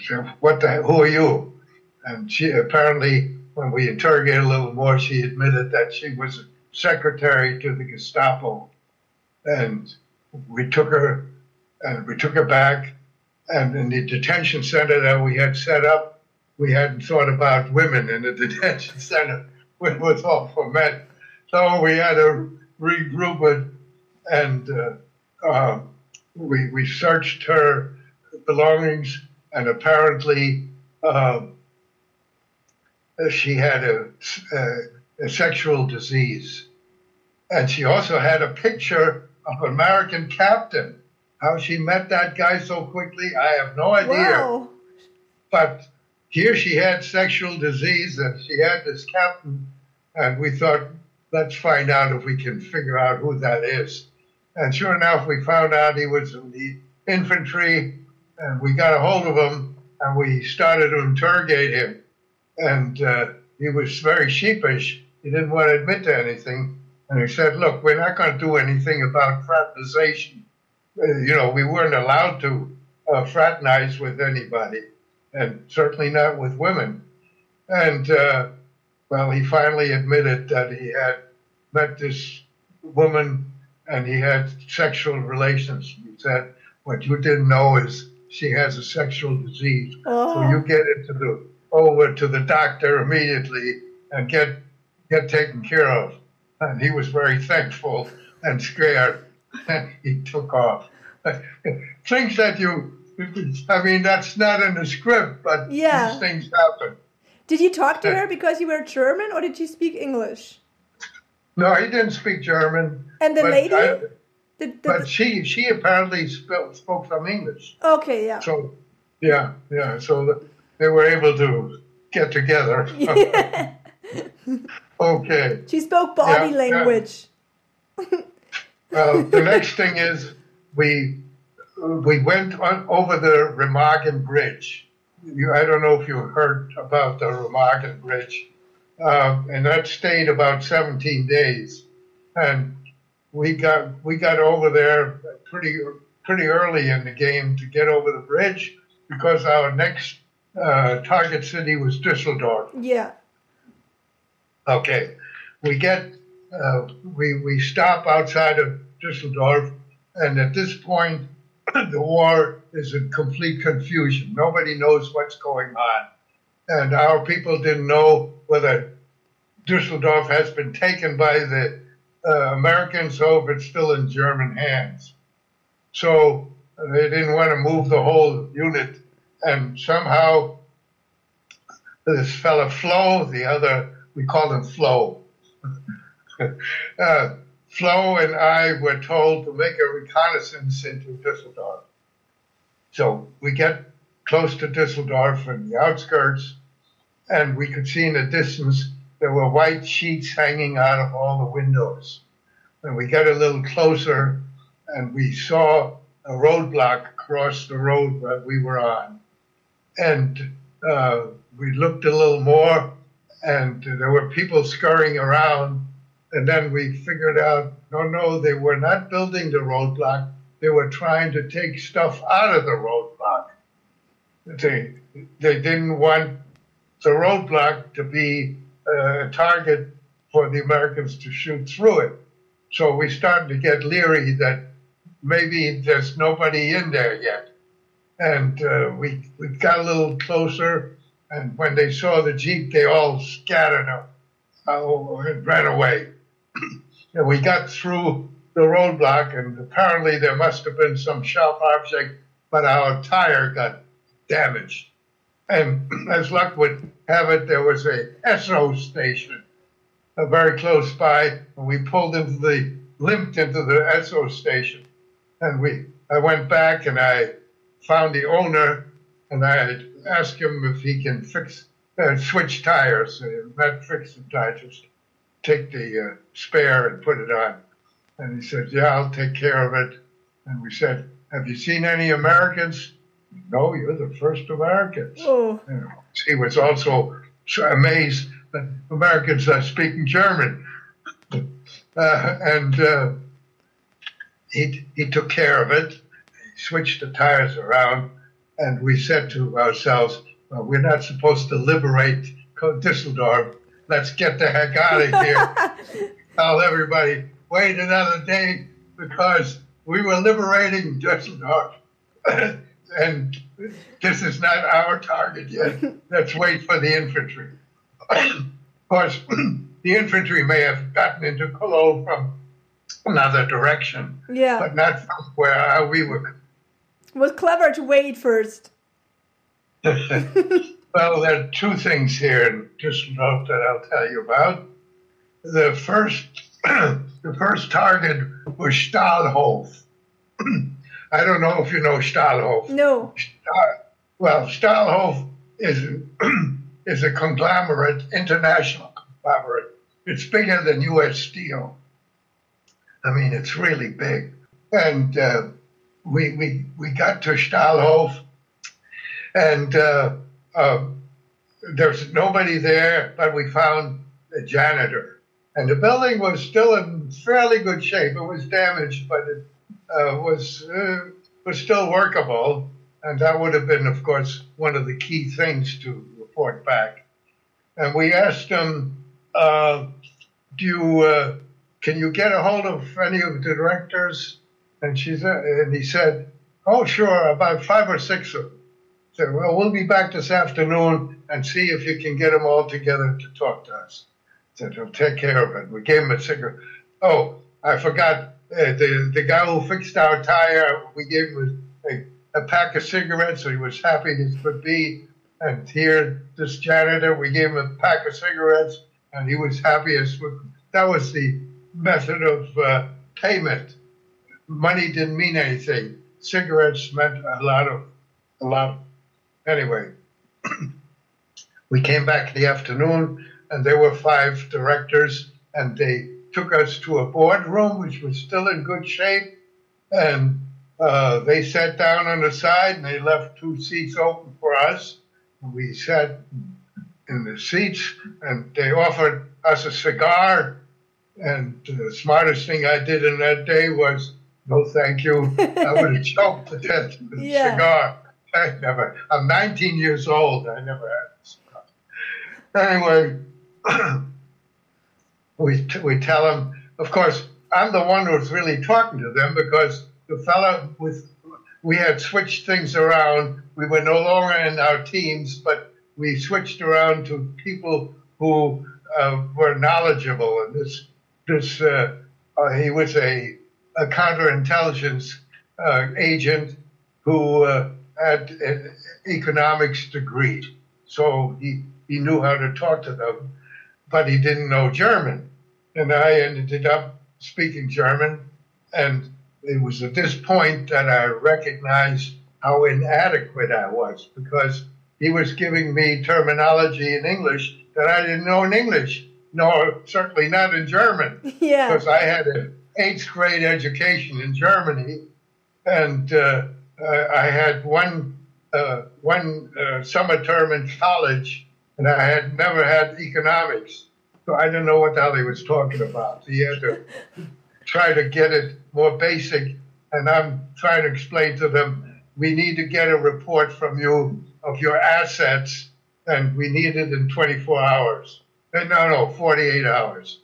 Speaker 2: Said, What the? Who are you? And she apparently, when we interrogated a little more, she admitted that she was secretary to the Gestapo, and we took her, and we took her back, and in the detention center that we had set up, we hadn't thought about women in the (laughs) detention center. It was all for men. So we had to regroup it, and uh, uh, we, we searched her belongings, and apparently um, she had a, a, a sexual disease. And she also had a picture of an American captain. How she met that guy so quickly, I have no idea.
Speaker 1: Wow.
Speaker 2: But here she had sexual disease and she had this captain, and we thought, let's find out if we can figure out who that is. And sure enough, we found out he was in the infantry, and we got a hold of him, and we started to interrogate him. And uh, he was very sheepish. He didn't want to admit to anything. And he said, look, we're not going to do anything about fraternization. Uh, you know, we weren't allowed to uh, fraternize with anybody and certainly not with women. And uh, well, he finally admitted that he had met this woman and he had sexual relations. He said, "What you didn't know is she has a sexual disease, so
Speaker 1: Oh.
Speaker 2: you get into the over to the doctor immediately and get get taken care of." And he was very thankful and scared. (laughs) He took off. (laughs) Things that you (laughs) I mean, that's not in the script, but
Speaker 1: Yeah.
Speaker 2: these things happen.
Speaker 1: Did you talk to her because you were German or did you speak English?
Speaker 2: No, he didn't speak German.
Speaker 1: And the lady?
Speaker 2: I-
Speaker 1: Did, did
Speaker 2: but she she apparently spoke, spoke some English.
Speaker 1: okay, yeah.
Speaker 2: So, yeah, yeah. So they were able to get together. (laughs) (laughs) okay.
Speaker 1: she spoke body
Speaker 2: Yeah, yeah.
Speaker 1: language.
Speaker 2: Well, the next thing is we we went on over the Remagen Bridge. You, I don't know if you heard about the Remagen Bridge, um, and that stayed about 17 days, and we got we got over there pretty pretty early in the game to get over the bridge because our next uh, target city was Düsseldorf.
Speaker 1: Yeah.
Speaker 2: Okay, we get uh, we we stop outside of Düsseldorf, and at this point, the war is in complete confusion. Nobody knows what's going on, and our people didn't know whether Düsseldorf has been taken by the uh, Americans or if it's still in German hands. So uh, they didn't want to move the whole unit, and somehow this fellow Flo, the other, we call him Flo. (laughs) uh, Flo and I were told to make a reconnaissance into Düsseldorf. So we get close to Düsseldorf and the outskirts, and we could see in the distance there were white sheets hanging out of all the windows. And we got a little closer, and we saw a roadblock across the road that we were on. And uh, we looked a little more, and there were people scurrying around. And then we figured out no, no, they were not building the roadblock. They were trying to take stuff out of the roadblock. They, they didn't want the roadblock to be uh, a target for the Americans to shoot through it. So we started to get leery that maybe there's nobody in there yet. And uh, we, we got a little closer, and when they saw the Jeep, they all scattered uh, and ran away. We got through the roadblock, and apparently there must have been some sharp object, but our tire got damaged. And (clears throat) as luck would have it, there was a Esso station uh, very close by, and we pulled into the limped into the Esso station, and we I went back and I found the owner, and I asked him if he can fix uh, switch tires, uh, not fix the tires, just take the uh, spare and put it on. And he said, "Yeah, I'll take care of it." And we said, "Have you seen any Americans?" No, you're the first Americans.
Speaker 1: Oh,
Speaker 2: he was also so amazed that Americans are speaking German. (laughs) Uh, and uh, he, he took care of it. He switched the tires around, and we said to ourselves, well, we're not supposed to liberate Düsseldorf. Let's get the heck out of here. (laughs) Tell everybody, wait another day because we were liberating Düsseldorf. (laughs) and this is not our target yet. (laughs) Let's wait for the infantry. of course, (clears throat) the infantry may have gotten into Cologne from another direction,
Speaker 1: yeah.
Speaker 2: but not from where uh, we were.
Speaker 1: It was clever to wait first.
Speaker 2: Well, there are two things here in Düsseldorf that I'll tell you about. The first, (clears throat) the first target was Stahlhof. (clears throat) I don't know if you know Stahlhof.
Speaker 1: No.
Speaker 2: Stahl- well, Stahlhof is (clears throat) is a conglomerate, international conglomerate. It's bigger than U.S. Steel. I mean, it's really big. And uh, we we we got to Stahlhof, and uh, uh, there's nobody there, but we found a janitor, and the building was still in fairly good shape. It was damaged, but it uh, was uh, was still workable, and that would have been, of course, one of the key things to report back. And we asked him, uh, "Do you uh, can you get a hold of any of the directors?" And she said, and he said, "Oh, sure, about five or six of them." "Well, we'll be back this afternoon and see if you can get them all together to talk to us." Said, "He'll take care of it." We gave him a cigarette. Oh, I forgot. Uh, the the guy who fixed our tire, we gave him a, a, pack of cigarettes, so he was happy as could be. And here, this janitor, we gave him a pack of cigarettes, and he was happy as. That was the method of uh, payment. Money didn't mean anything. Cigarettes meant a lot of, a lot. Anyway, (clears throat) we came back in the afternoon, and there were five directors, and they took us to a boardroom, which was still in good shape, and uh, they sat down on the side, and they left two seats open for us. We sat in the seats, and they offered us a cigar. And the smartest thing I did in that day was, no, thank you. (laughs) I would have choked to death with a
Speaker 1: Yeah.
Speaker 2: cigar. I never. I'm 19 years old. I never had a cigar. Anyway, (clears throat) we we tell them. Of course, I'm the one who's really talking to them because the fellow with we had switched things around. We were no longer in our teams, but we switched around to people who uh, were knowledgeable. And this this uh, uh, he was a, a counterintelligence uh, agent who uh, had an economics degree, so he he knew how to talk to them, but he didn't know German, and I ended up speaking German, and it was at this point that I recognized how inadequate I was because he was giving me terminology in English that I didn't know in English, nor certainly not in German (laughs)
Speaker 1: Yeah.
Speaker 2: because I had an eighth grade education in Germany, and uh, uh, I had one uh, one uh, summer term in college, and I had never had economics, so I didn't know what the hell he was talking about. He had to try to get it more basic, and I'm trying to explain to them we need to get a report from you of your assets, and we need it in 24 hours. Uh, No, no, 48 hours.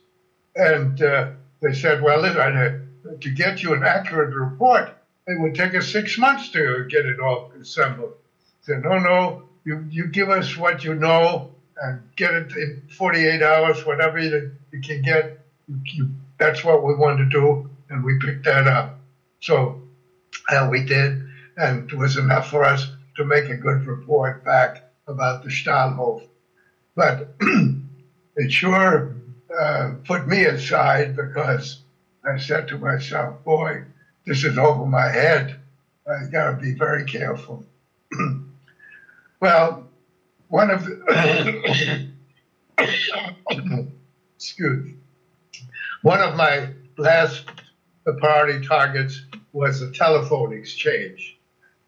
Speaker 2: And uh, they said, well, listen, uh, to get you an accurate report, it would take us six months to get it all assembled. Said, no, no, you, you give us what you know and get it in 48 hours, whatever you, you can get. You, you, that's what we want to do, and we picked that up. So uh, we did, and it was enough for us to make a good report back about the Stahlhof. But (clears throat) it sure uh, put me aside because I said to myself, boy, this is over my head. I got to be very careful. (clears throat) well, one of the, (coughs) excuse one of my last priority targets was the telephone exchange.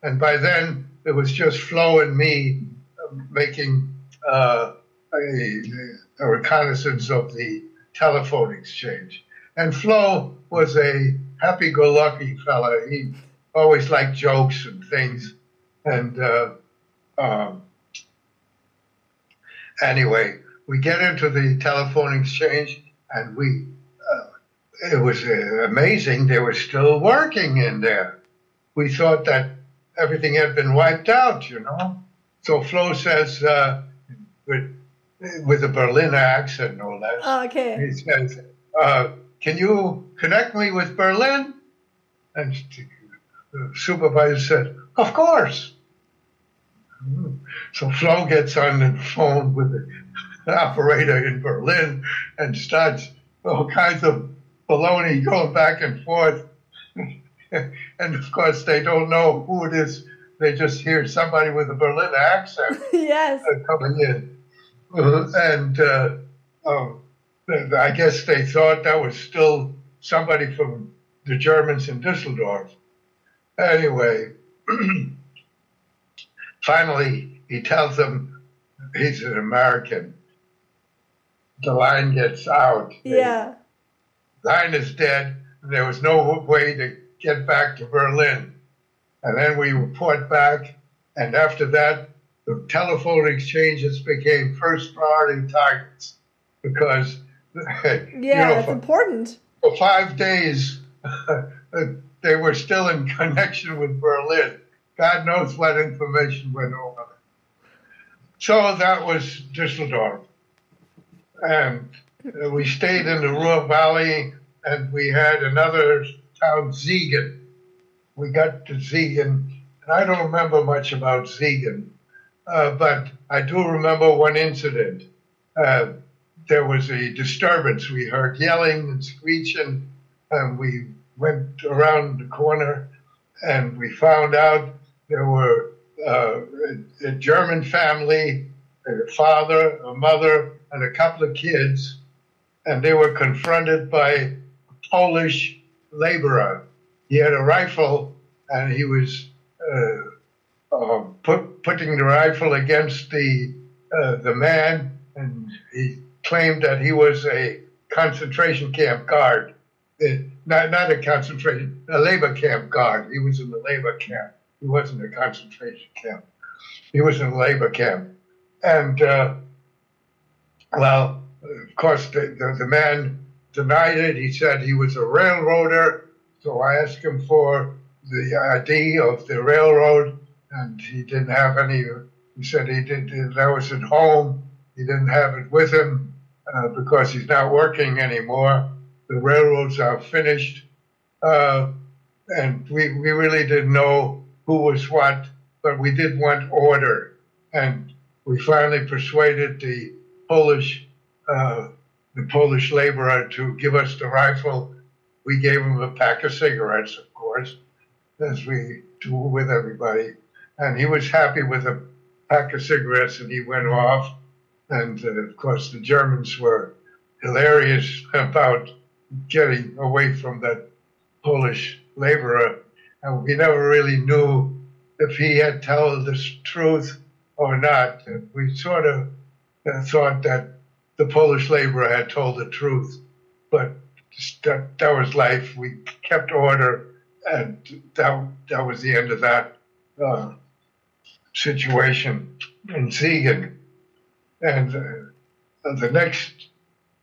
Speaker 2: And by then, it was just Flo and me uh, making uh, a, a reconnaissance of the telephone exchange. And Flo was a happy-go-lucky fella. He always liked jokes and things. And uh, um, anyway, we get into the telephone exchange, and we uh, it was uh, amazing. They were still working in there. We thought that everything had been wiped out, you know. So Flo says, uh, with, with a Berlin accent, no less.
Speaker 1: Ah, okay.
Speaker 2: He says, uh, "Can you connect me with Berlin?" And the supervisor said, "Of course." So Flo gets on the phone with the operator in Berlin and starts all kinds of baloney going back and forth. (laughs) and of course, they don't know who it is. They just hear somebody with a Berlin accent (laughs)
Speaker 1: yes.
Speaker 2: uh, coming in. Uh, and uh, um, I guess they thought that was still somebody from the Germans in Düsseldorf. Anyway, (clears throat) finally, he tells them he's an American. The line gets out.
Speaker 1: Yeah.
Speaker 2: The line is dead. There was no way to get back to Berlin. And then we report back, and after that, the telephone exchanges became first priority targets because (laughs)
Speaker 1: Yeah,
Speaker 2: you know,
Speaker 1: it's important.
Speaker 2: For five days (laughs) they were still in connection with Berlin. God knows what information went over. So that was Düsseldorf. And we stayed in the Ruhr Valley and we had another town, Siegen. We got to Siegen, and I don't remember much about Siegen, uh, but I do remember one incident. Uh, there was a disturbance. We heard yelling and screeching, and we went around the corner and we found out there were uh, a, a German family, a father, a mother, and a couple of kids, and they were confronted by a Polish laborer. He had a rifle, and he was uh, uh, put, putting the rifle against the uh, the man, and he claimed that he was a concentration camp guard. Uh, not not a concentration, a labor camp guard. He was in the labor camp. He wasn't a concentration camp. He was in a labor camp, and uh, well, of course, the, the, the man denied it. He said he was a railroader. So I asked him for the ID of the railroad, and he didn't have any. He said he did. That was at home. He didn't have it with him uh, because he's not working anymore. The railroads are finished, uh, and we we really didn't know who was what, but we did want order, and we finally persuaded the Polish uh, the Polish laborer to give us the rifle. We gave him a pack of cigarettes, of course, as we do with everybody. And he was happy with a pack of cigarettes and he went off. And uh, of course, the Germans were hilarious (laughs) about getting away from that Polish laborer. And we never really knew if he had told the truth or not. We sort of uh, thought that the Polish laborer had told the truth, but that, that was life. We kept order, and that, that was the end of that uh, situation in Siegen. And uh, the next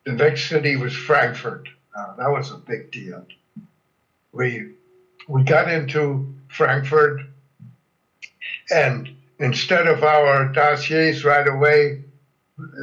Speaker 2: the next city was Frankfurt. Uh, that was a big deal. We we got into Frankfurt, and instead of our dossiers right away,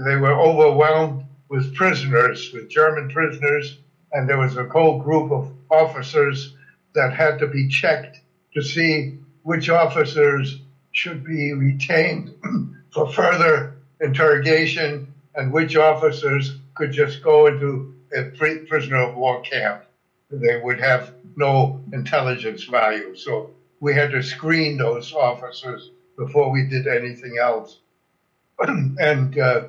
Speaker 2: they were overwhelmed with prisoners, with German prisoners, and there was a whole group of officers that had to be checked to see which officers should be retained (clears throat) for further interrogation and which officers could just go into a prisoner of war camp. They would have no intelligence value. So we had to screen those officers before we did anything else. (clears throat) and uh,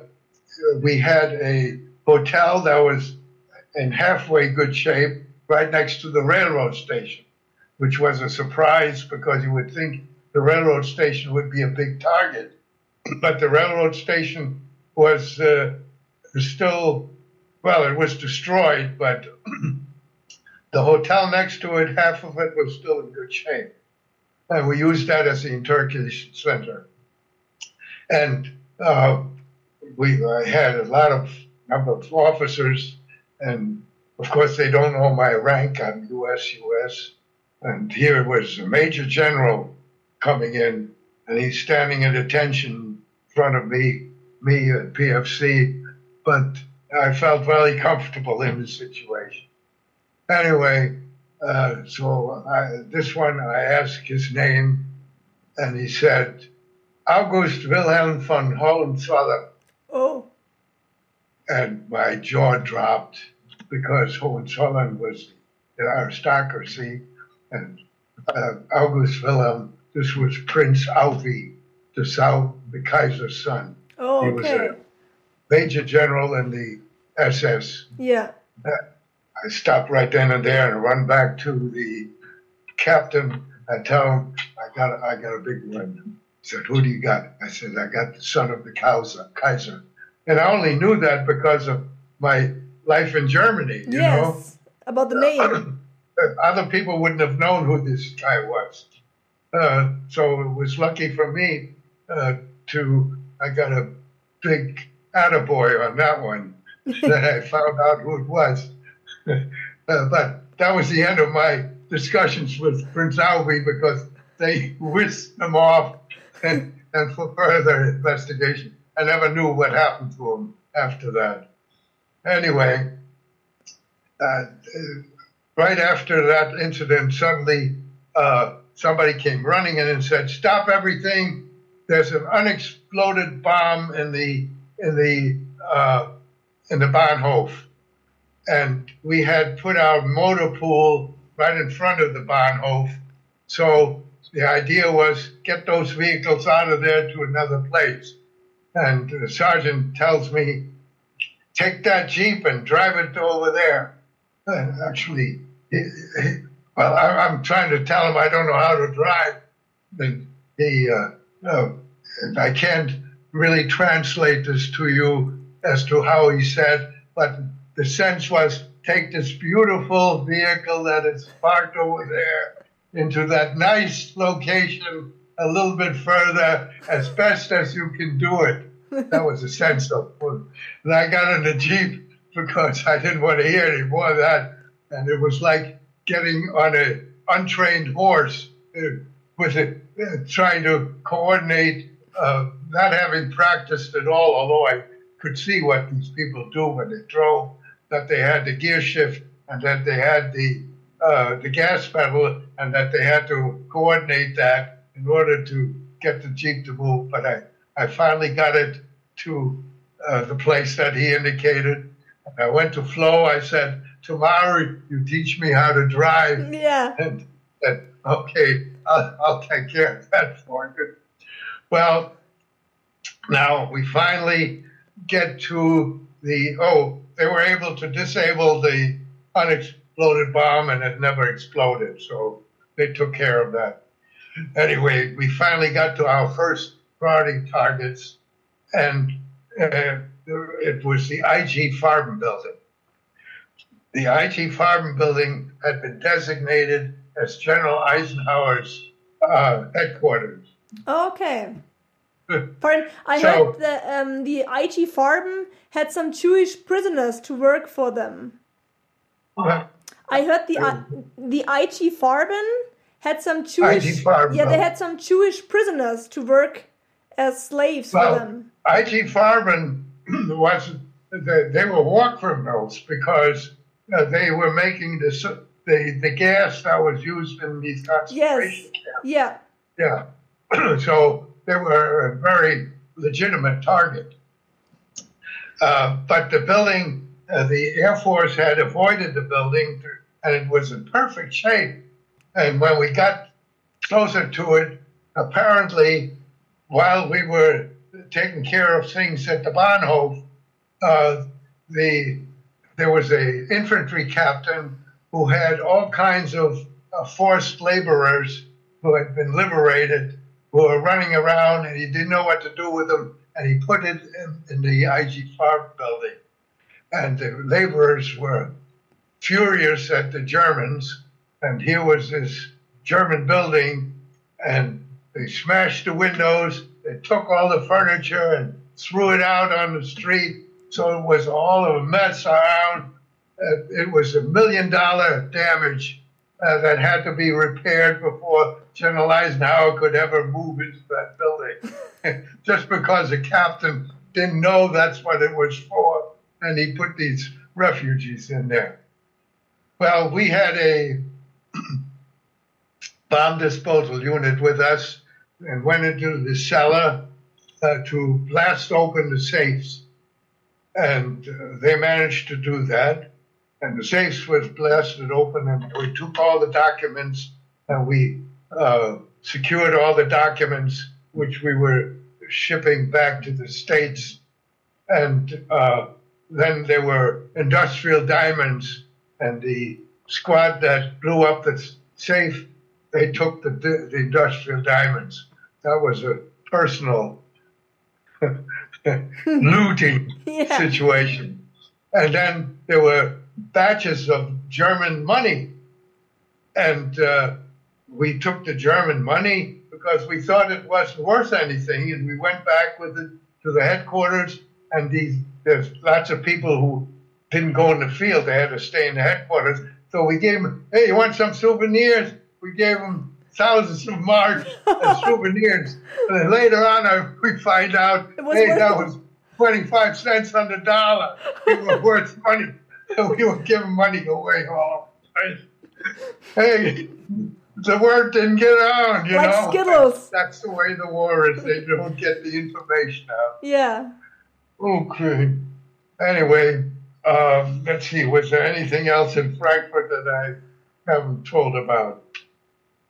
Speaker 2: we had a hotel that was in halfway good shape right next to the railroad station, which was a surprise because you would think the railroad station would be a big target. But the railroad station was uh, still, well, it was destroyed, but (clears throat) the hotel next to it, half of it was still in good shape. And we used that as the interrogation center. And uh, we had a lot of number of officers, and of course they don't know my rank. I'm U.S. U.S. And here was a major general coming in, and he's standing at attention front of me, me at PFC. But I felt very comfortable in the situation. Anyway, uh, so I, this one I asked his name, and he said, August Wilhelm von Hohenzollern.
Speaker 1: Oh.
Speaker 2: And my jaw dropped because Hohenzollern was the aristocracy, and uh, August Wilhelm, this was Prince Auwi, the South, the Kaiser's son.
Speaker 1: Oh, okay. He was a
Speaker 2: major general in the SS.
Speaker 1: Yeah.
Speaker 2: I stopped right then and there and run back to the captain and tell him I got a, I got a big one. He said, "Who do you got?" I said, "I got the son of the Kaiser." Kaiser, and I only knew that because of my life in Germany. You
Speaker 1: yes,
Speaker 2: know?
Speaker 1: about the name. (coughs)
Speaker 2: Other people wouldn't have known who this guy was. Uh, so it was lucky for me uh, to I got a big attaboy on that one that I (laughs) found out who it was. (laughs) uh, but that was the end of my discussions with Prince Auwi because they whisked him off and, and for further investigation. I never knew what happened to him after that. Anyway, uh, right after that incident, suddenly uh, somebody came running in and said, "Stop everything! There's an unexploded bomb in the in the uh, in the Bahnhof." and we had put our motor pool right in front of the Bahnhof. So the idea was get those vehicles out of there to another place. And the sergeant tells me, take that Jeep and drive it over there. And actually, he, he, well, I, am trying to tell him I don't know how to drive. And he, uh, uh, I can't really translate this to you as to how he said, but the sense was take this beautiful vehicle that is parked over there into that nice location a little bit further as best as you can do it. (laughs) That was the sense of it. And I got in the Jeep because I didn't want to hear any more of that. And it was like getting on an untrained horse uh, with it, uh, trying to coordinate, uh, not having practiced at all, although I could see what these people do when they drove that they had the gear shift and that they had the uh, the gas pedal and that they had to coordinate that in order to get the jeep to move. But I, I finally got it to uh, the place that he indicated. I went to Flo. I said, "Tomorrow you teach me how to drive."
Speaker 1: Yeah.
Speaker 2: And said, "Okay, I'll, I'll take care of that for you." Well, now we finally get to the oh they were able to disable the unexploded bomb and it never exploded. So they took care of that. anyway, we finally got to our first priority targets, and uh, it was the IG Farben building. The IG Farben building had been designated as General Eisenhower's uh, headquarters.
Speaker 1: Okay. (laughs) Pardon, I
Speaker 2: So-
Speaker 1: heard that um, the IG Farben had some Jewish prisoners to work for them. I heard the I the IG Farben had some Jewish
Speaker 2: Farben,
Speaker 1: yeah they had some Jewish prisoners to work as slaves for them.
Speaker 2: IG Farben (clears throat) was they, they were war criminals because uh, they were making the, the the gas that was used in these
Speaker 1: Yes,
Speaker 2: concentration camps.
Speaker 1: yeah,
Speaker 2: Yeah, (clears throat) so they were a very legitimate target. Uh, but the building, uh, the Air Force had avoided the building, to, and it was in perfect shape. And when we got closer to it, apparently, while we were taking care of things at the Bahnhof, uh, the there was a infantry captain who had all kinds of uh, forced laborers who had been liberated, who were running around, and he didn't know what to do with them, and he put it in, in the IG Farben building. And the laborers were furious at the Germans, and here was this German building, and they smashed the windows, they took all the furniture and threw it out on the street, so it was all a mess around. Uh, it was a million dollar damage uh, that had to be repaired before General Eisenhower could ever move into that building. (laughs) Just because the captain didn't know that's what it was for, and he put these refugees in there. Well, we had a (clears throat) bomb disposal unit with us and went into the cellar uh, to blast open the safes. And uh, they managed to do that. And the safe was blasted open, and we took all the documents and we uh, secured all the documents which we were shipping back to the States. And uh, then there were industrial diamonds, and the squad that blew up the safe, they took the, the industrial diamonds. That was a personal (laughs) (laughs) looting
Speaker 1: Yeah.
Speaker 2: situation. And then there were batches of German money. And uh, we took the German money because we thought it wasn't worth anything. And we went back with it to the headquarters. And these, there's lots of people who didn't go in the field. They had to stay in the headquarters. So we gave them, hey, you want some souvenirs? We gave them thousands of marks as (laughs) souvenirs. And then later on, we find out, hey, that
Speaker 1: it.
Speaker 2: was 25 cents on the dollar. It was worth money. (laughs) We were giving money away all the time. Hey, the word didn't get on, you
Speaker 1: Like
Speaker 2: know.
Speaker 1: Skittles.
Speaker 2: That's the way the war is. They don't get the information out.
Speaker 1: Yeah.
Speaker 2: Okay. Anyway, um, let's see. Was there anything else in Frankfurt that I haven't told about?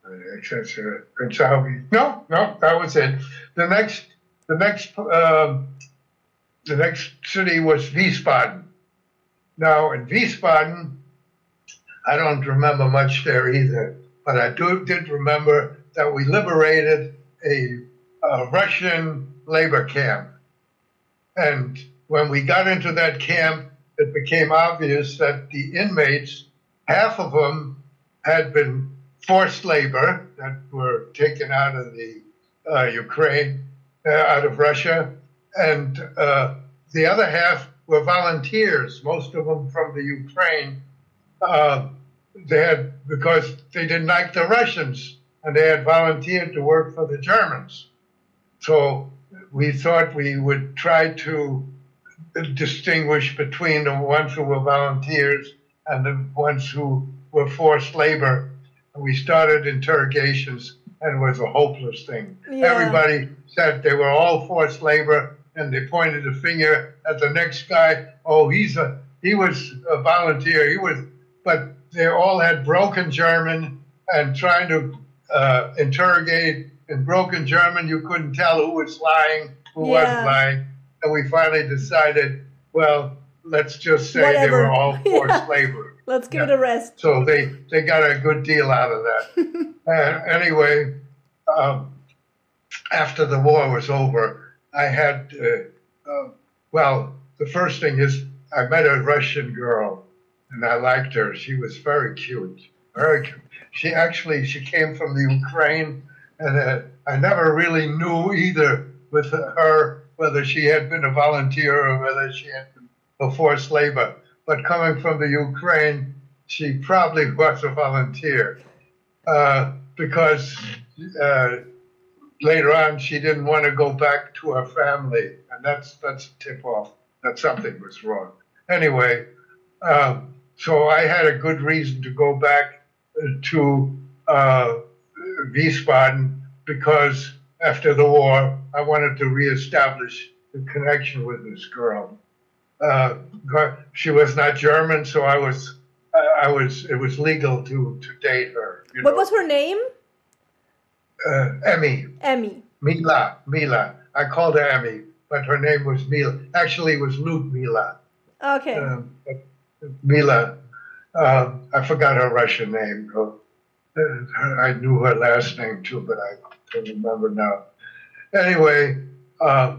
Speaker 2: Uh, No, no, that was it. The next, the next, um, the next city was Wiesbaden. Now in Wiesbaden, I don't remember much there either, but I do did remember that we liberated a, a Russian labor camp. And when we got into that camp, it became obvious that the inmates, half of them had been forced labor that were taken out of the uh, Ukraine, uh, out of Russia, and uh, the other half were volunteers, most of them from the Ukraine. Uh, they had because they didn't like the Russians, and they had volunteered to work for the Germans. So we thought we would try to distinguish between the ones who were volunteers and the ones who were forced labor. And we started interrogations, and it was a hopeless thing.
Speaker 1: Yeah.
Speaker 2: Everybody said they were all forced labor, and they pointed a finger at the next guy. Oh, he's a he was a volunteer. He was, but they all had broken German and trying to uh, interrogate in broken German. You couldn't tell who was lying, who
Speaker 1: Yeah.
Speaker 2: wasn't lying, and we finally decided, well, let's just say they were all (laughs) forced
Speaker 1: Yeah.
Speaker 2: labor.
Speaker 1: Let's give
Speaker 2: Yeah.
Speaker 1: it a rest.
Speaker 2: So they, they got a good deal out of that. (laughs) uh, anyway, um, after the war was over, I had, uh, uh, well, the first thing is I met a Russian girl and I liked her. She was very cute, very cute. She actually, she came from the Ukraine and uh, I never really knew either with her whether she had been a volunteer or whether she had been a forced labor. But coming from the Ukraine, she probably was a volunteer uh, because uh, later on she didn't want to go back to her family, and that's that's a tip off that something was wrong. Anyway, um, so I had a good reason to go back to uh, Wiesbaden because after the war I wanted to reestablish the connection with this girl. Uh, she was not German, so I was I was it was legal to to date her.
Speaker 1: What know. was her name?
Speaker 2: Uh, Emmy.
Speaker 1: Emmy.
Speaker 2: Mila. Mila. I called her Emmy, but her name was Mila. Actually, it was Ludmila.
Speaker 1: Okay.
Speaker 2: Um, Mila. Um, I forgot her Russian name. Uh, I knew her last name too, but I don't remember now. Anyway, uh,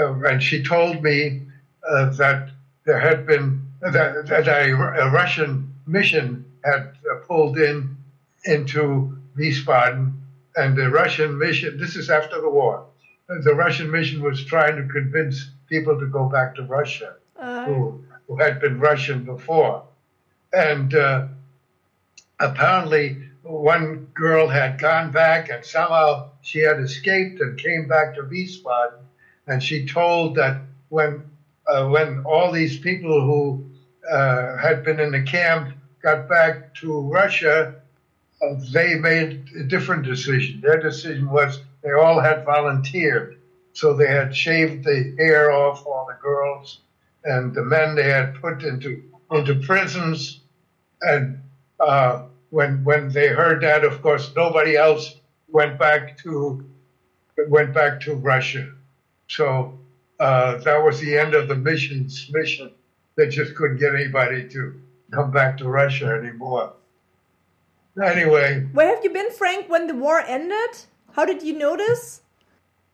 Speaker 2: uh, and she told me uh, that there had been that, that a, a, Russian mission had uh, pulled in into Wiesbaden, and the Russian mission. This is after the war. The Russian mission was trying to convince people to go back to Russia
Speaker 1: uh.
Speaker 2: who, who had been Russian before, and uh, apparently one girl had gone back and somehow she had escaped and came back to Wiesbaden, and she told that when uh, when all these people who uh, had been in the camp got back to Russia, they made a different decision. Their decision was they all had volunteered, so they had shaved the hair off all the girls, and the men they had put into into prisons, and uh, when when they heard that, of course, nobody else went back to went back to Russia. So uh, that was the end of the mission's mission. They just couldn't get anybody to come back to Russia anymore. Anyway.
Speaker 1: Where have you been, Frank, when the war ended? How did you notice?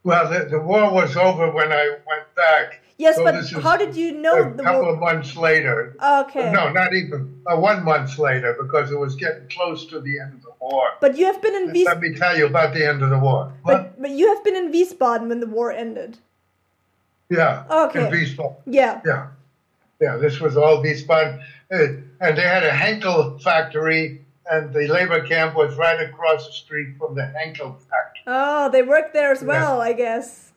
Speaker 2: Well, the, the war was over when I went back.
Speaker 1: Yes, so but how did you know?
Speaker 2: A couple war... of months later.
Speaker 1: Okay.
Speaker 2: No, not even uh, one month later, because it was getting close to the end of the war.
Speaker 1: But you have been in Wiesbaden.
Speaker 2: Let me tell you about the end of the war.
Speaker 1: But, but you have been in Wiesbaden when the war ended.
Speaker 2: Yeah.
Speaker 1: Okay.
Speaker 2: In Wiesbaden.
Speaker 1: Yeah.
Speaker 2: Yeah. Yeah. This was all Wiesbaden, uh, and they had a Henkell factory, and the labor camp was right across the street from the Henkell factory.
Speaker 1: Oh, they worked there as well, yeah. I guess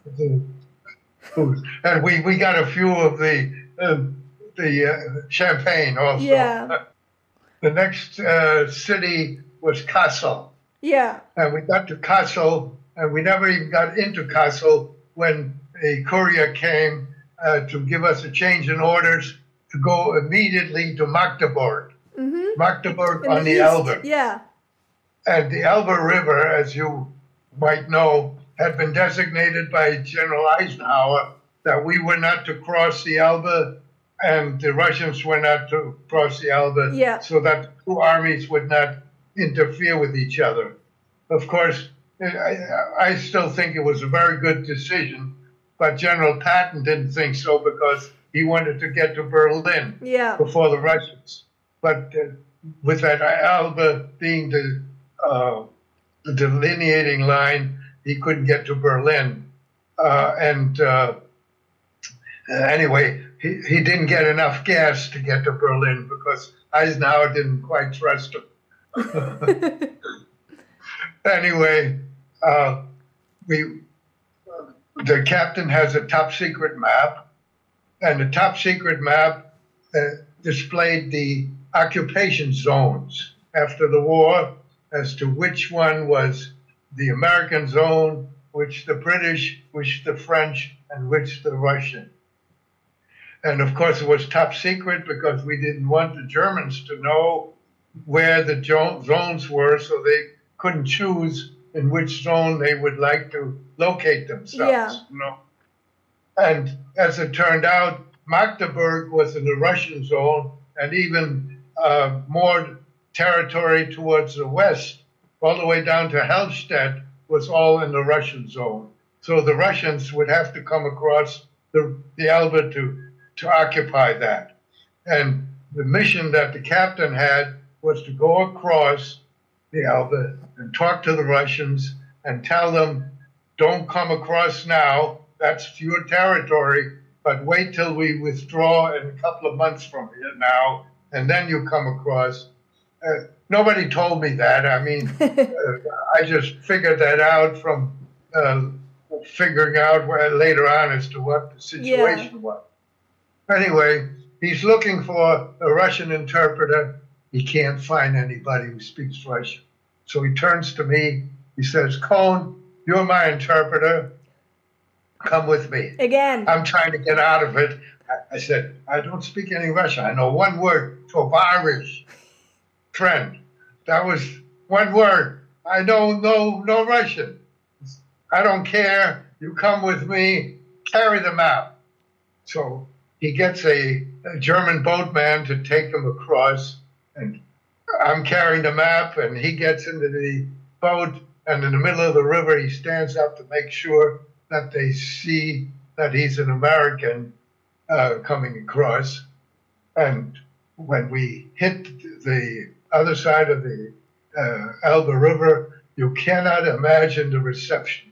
Speaker 2: and we, we got a few of the uh, the uh, champagne also.
Speaker 1: Yeah.
Speaker 2: The next uh, city was Kassel.
Speaker 1: Yeah.
Speaker 2: And we got to Kassel, and we never even got into Kassel when a courier came uh, to give us a change in orders to go immediately to Magdeburg.
Speaker 1: Mm-hmm.
Speaker 2: Magdeburg in on the, the Elbe.
Speaker 1: Yeah.
Speaker 2: And the Elbe River, as you might know, had been designated by General Eisenhower that we were not to cross the Elbe and the Russians were not to cross the Elbe
Speaker 1: yeah.
Speaker 2: so that two armies would not interfere with each other. Of course, I, I still think it was a very good decision, but General Patton didn't think so because he wanted to get to Berlin
Speaker 1: yeah.
Speaker 2: before the Russians. But uh, with that Elbe being the, uh, the delineating line, he couldn't get to Berlin. Uh, and uh, anyway, he, he didn't get enough gas to get to Berlin because Eisenhower didn't quite trust him. (laughs) anyway, uh, we the captain has a top secret map, and the top secret map uh, displayed the occupation zones after the war as to which one was the American zone, which the British, which the French, and which the Russian. And of course, it was top secret because we didn't want the Germans to know where the zones were, so they couldn't choose in which zone they would like to locate themselves.
Speaker 1: Yeah.
Speaker 2: You know? And as it turned out, Magdeburg was in the Russian zone, and even uh, more territory towards the west all the way down to Helmstedt was all in the Russian zone. So the Russians would have to come across the, the Elbe to, to occupy that. And the mission that the captain had was to go across the Elbe and talk to the Russians and tell them, don't come across now, that's your territory, but wait till we withdraw in a couple of months from here now, and then you come across. Uh, nobody told me that. I mean, (laughs) uh, I just figured that out from uh, figuring out where, later on as to what the situation
Speaker 1: Yeah.
Speaker 2: was. Anyway, he's looking for a Russian interpreter. He can't find anybody who speaks Russian. So he turns to me. He says, Cohn, you're my interpreter. Come with me.
Speaker 1: Again.
Speaker 2: I'm trying to get out of it. I said, I don't speak any Russian. I know one word, Tovarish, trend. That was one word. I don't know no Russian. I don't care. You come with me. Carry the map. So he gets a, a German boatman to take him across, and I'm carrying the map, and he gets into the boat, and in the middle of the river, he stands up to make sure that they see that he's an American uh, coming across. And when we hit the other side of the uh, Elbe River, you cannot imagine the reception.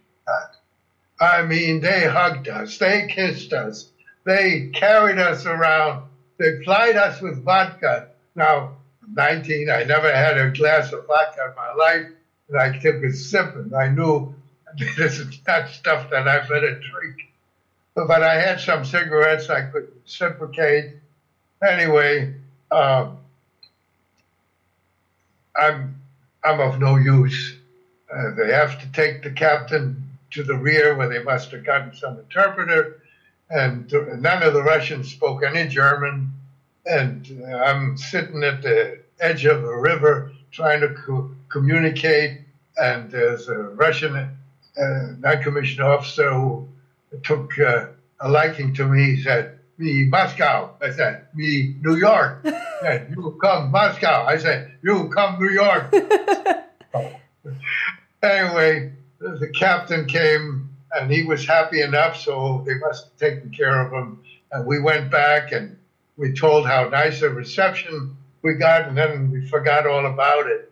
Speaker 2: I mean, they hugged us, they kissed us, they carried us around, they plied us with vodka. Now, 19, I never had a glass of vodka in my life, and I took a sip, and I knew (laughs) this is not stuff that I better drink. But, but I had some cigarettes I could reciprocate. Anyway, um, I'm I'm of no use. Uh, they have to take the captain to the rear where they must have gotten some interpreter, and th- none of the Russians spoke any German. And uh, I'm sitting at the edge of a river trying to co- communicate, and there's a Russian uh, non-commissioned officer who took uh, a liking to me. He said, "Me Moscow." I said, "Me New York." (laughs) Said, "You come Moscow." I said, "You come New York." (laughs) anyway, the captain came and he was happy enough, so they must have taken care of him. And we went back and we told how nice a reception we got, and then we forgot all about it.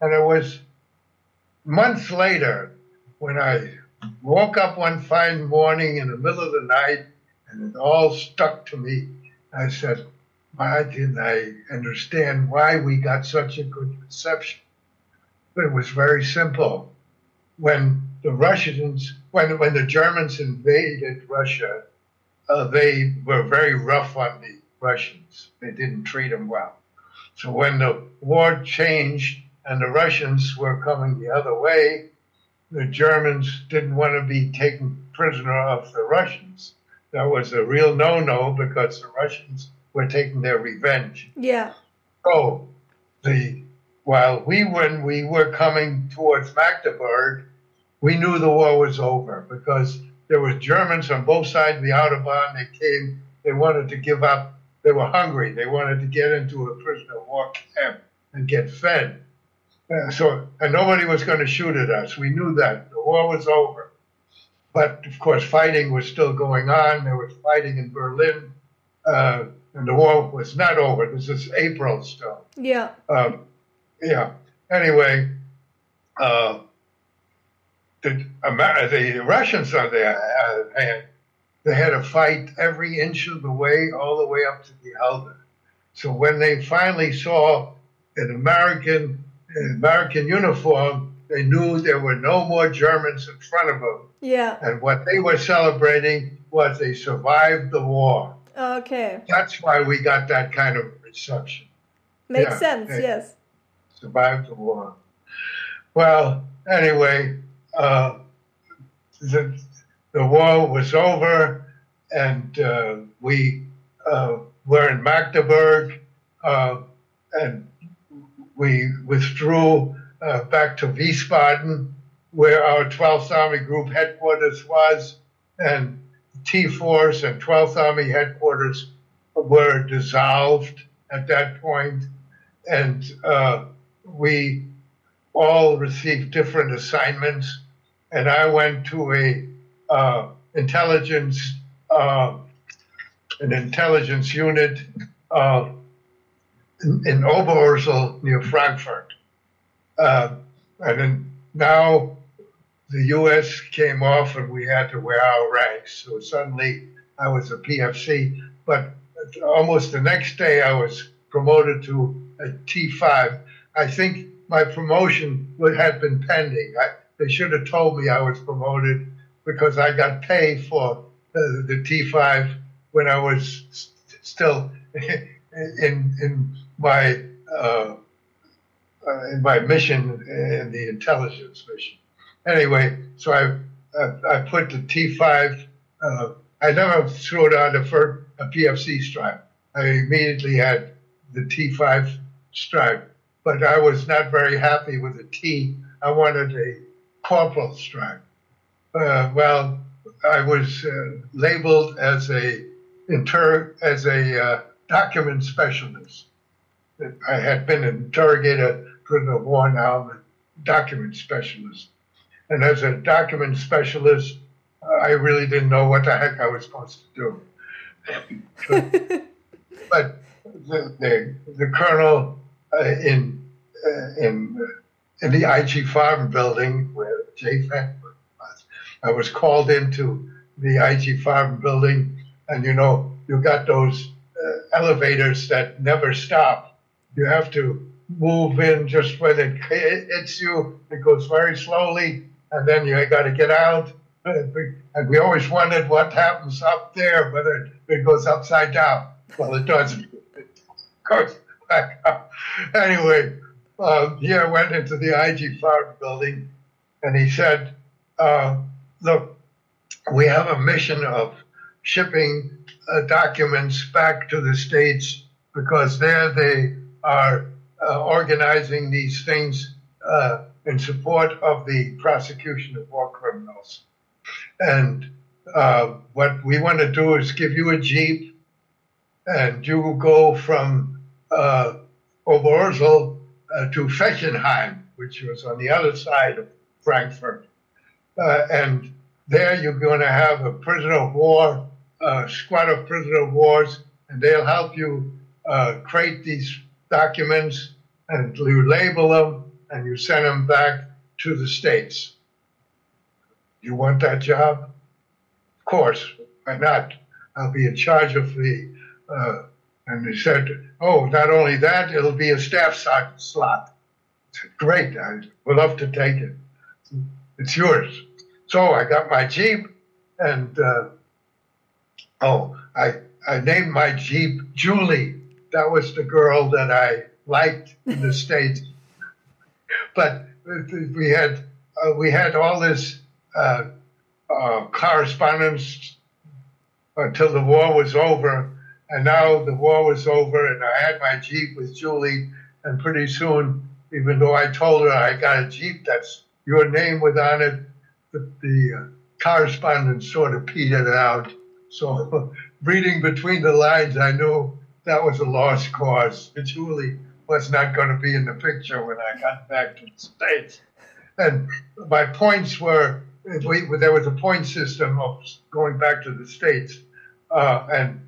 Speaker 2: And it was months later when I woke up one fine morning in the middle of the night and it all stuck to me. I said, why didn't I understand why we got such a good reception? But It was very simple. When the Russians, when, when the Germans invaded Russia, uh, they were very rough on the Russians. They didn't treat them well. So when the war changed and the Russians were coming the other way, the Germans didn't want to be taken prisoner of the Russians. That was a real no-no because the Russians were taking their revenge.
Speaker 1: yeah.
Speaker 2: So the while we when we were coming towards Magdeburg, we knew the war was over because there were Germans on both sides of the Autobahn. They came, they wanted to give up. They were hungry. They wanted to get into a prisoner of war camp and get fed. Uh, so and nobody was going to shoot at us. We knew that the war was over. But of course, fighting was still going on. There was fighting in Berlin, uh, and the war was not over. This is April still.
Speaker 1: Yeah.
Speaker 2: Um, yeah. Anyway, uh, the, Amer- the Russians on the other hand, they had to fight every inch of the way, all the way up to the Elbe. So when they finally saw an American an American uniform, they knew there were no more Germans in front of them.
Speaker 1: Yeah.
Speaker 2: And what they were celebrating was they survived the war.
Speaker 1: Okay.
Speaker 2: That's why we got that kind of reception.
Speaker 1: Makes
Speaker 2: Yeah.
Speaker 1: sense. Yes.
Speaker 2: survived the war. Well, anyway, uh, the, the war was over, and uh, we uh, were in Magdeburg, uh, and we withdrew uh, back to Wiesbaden, where our 12th Army Group headquarters was, and T Force and 12th Army headquarters were dissolved at that point, and uh, we all received different assignments. and I went to a uh, intelligence uh, an intelligence unit uh, in, in Oberursel near Frankfurt. Uh, and then now the U.S. came off and we had to wear our ranks. So suddenly I was a PFC. But almost the next day I was promoted to a T5. I think my promotion would had been pending. I, they should have told me I was promoted because I got paid for uh, the T5 when I was st- still (laughs) in in my uh, uh, in my mission and the intelligence mission. Anyway, so I I, I put the T5. Uh, I never threw it on a, fir- a PFC stripe. I immediately had the T5 stripe, but I was not very happy with the T. I wanted a corporal stripe. Uh, well, I was uh, labeled as a inter as a uh, document specialist. I had been an interrogator prisoner of war now, I'm a document specialist. And as a document specialist, I really didn't know what the heck I was supposed to do. (laughs) but the, the, the colonel uh, in uh, in in the IG Farben building where Jay Frankfurt was, I was called into the IG Farben building, and you know you got those uh, elevators that never stop. You have to move in just when it hits you. It goes very slowly, and then you got to get out. And we always wondered what happens up there, whether it goes upside down. Well, it doesn't. It goes back up. Anyway, uh, I went into the IG Farben building, and he said, uh, "Look, we have a mission of shipping uh, documents back to the states because there they are organizing these things uh, in support of the prosecution of war criminals. And uh, what we want to do is give you a Jeep, and you will go from uh, Oberursel uh, to Fechenheim, which was on the other side of Frankfurt. Uh, and there you're going to have a prisoner of war, a squad of prisoner of wars, and they'll help you uh, create these documents and you label them and you send them back to the states. You want that job? Of course. Why not? I'll be in charge of the. Uh, and he said, "Oh, not only that, it'll be a staff slot." I said, "Great! I would love to take it. It's yours." So I got my Jeep, and uh, oh, I I named my Jeep Julie. That was the girl that I liked in the states. But we had uh, we had all this uh, uh, correspondence until the war was over, and now the war was over, and I had my Jeep with Julie, and pretty soon, even though I told her I got a Jeep that's your name was on it, the, the uh, correspondence sort of petered out. So, (laughs) reading between the lines, I knew that was a lost cause. Julie was not going to be in the picture when I got back to the States. And my points were we, there was a point system of going back to the States. Uh, and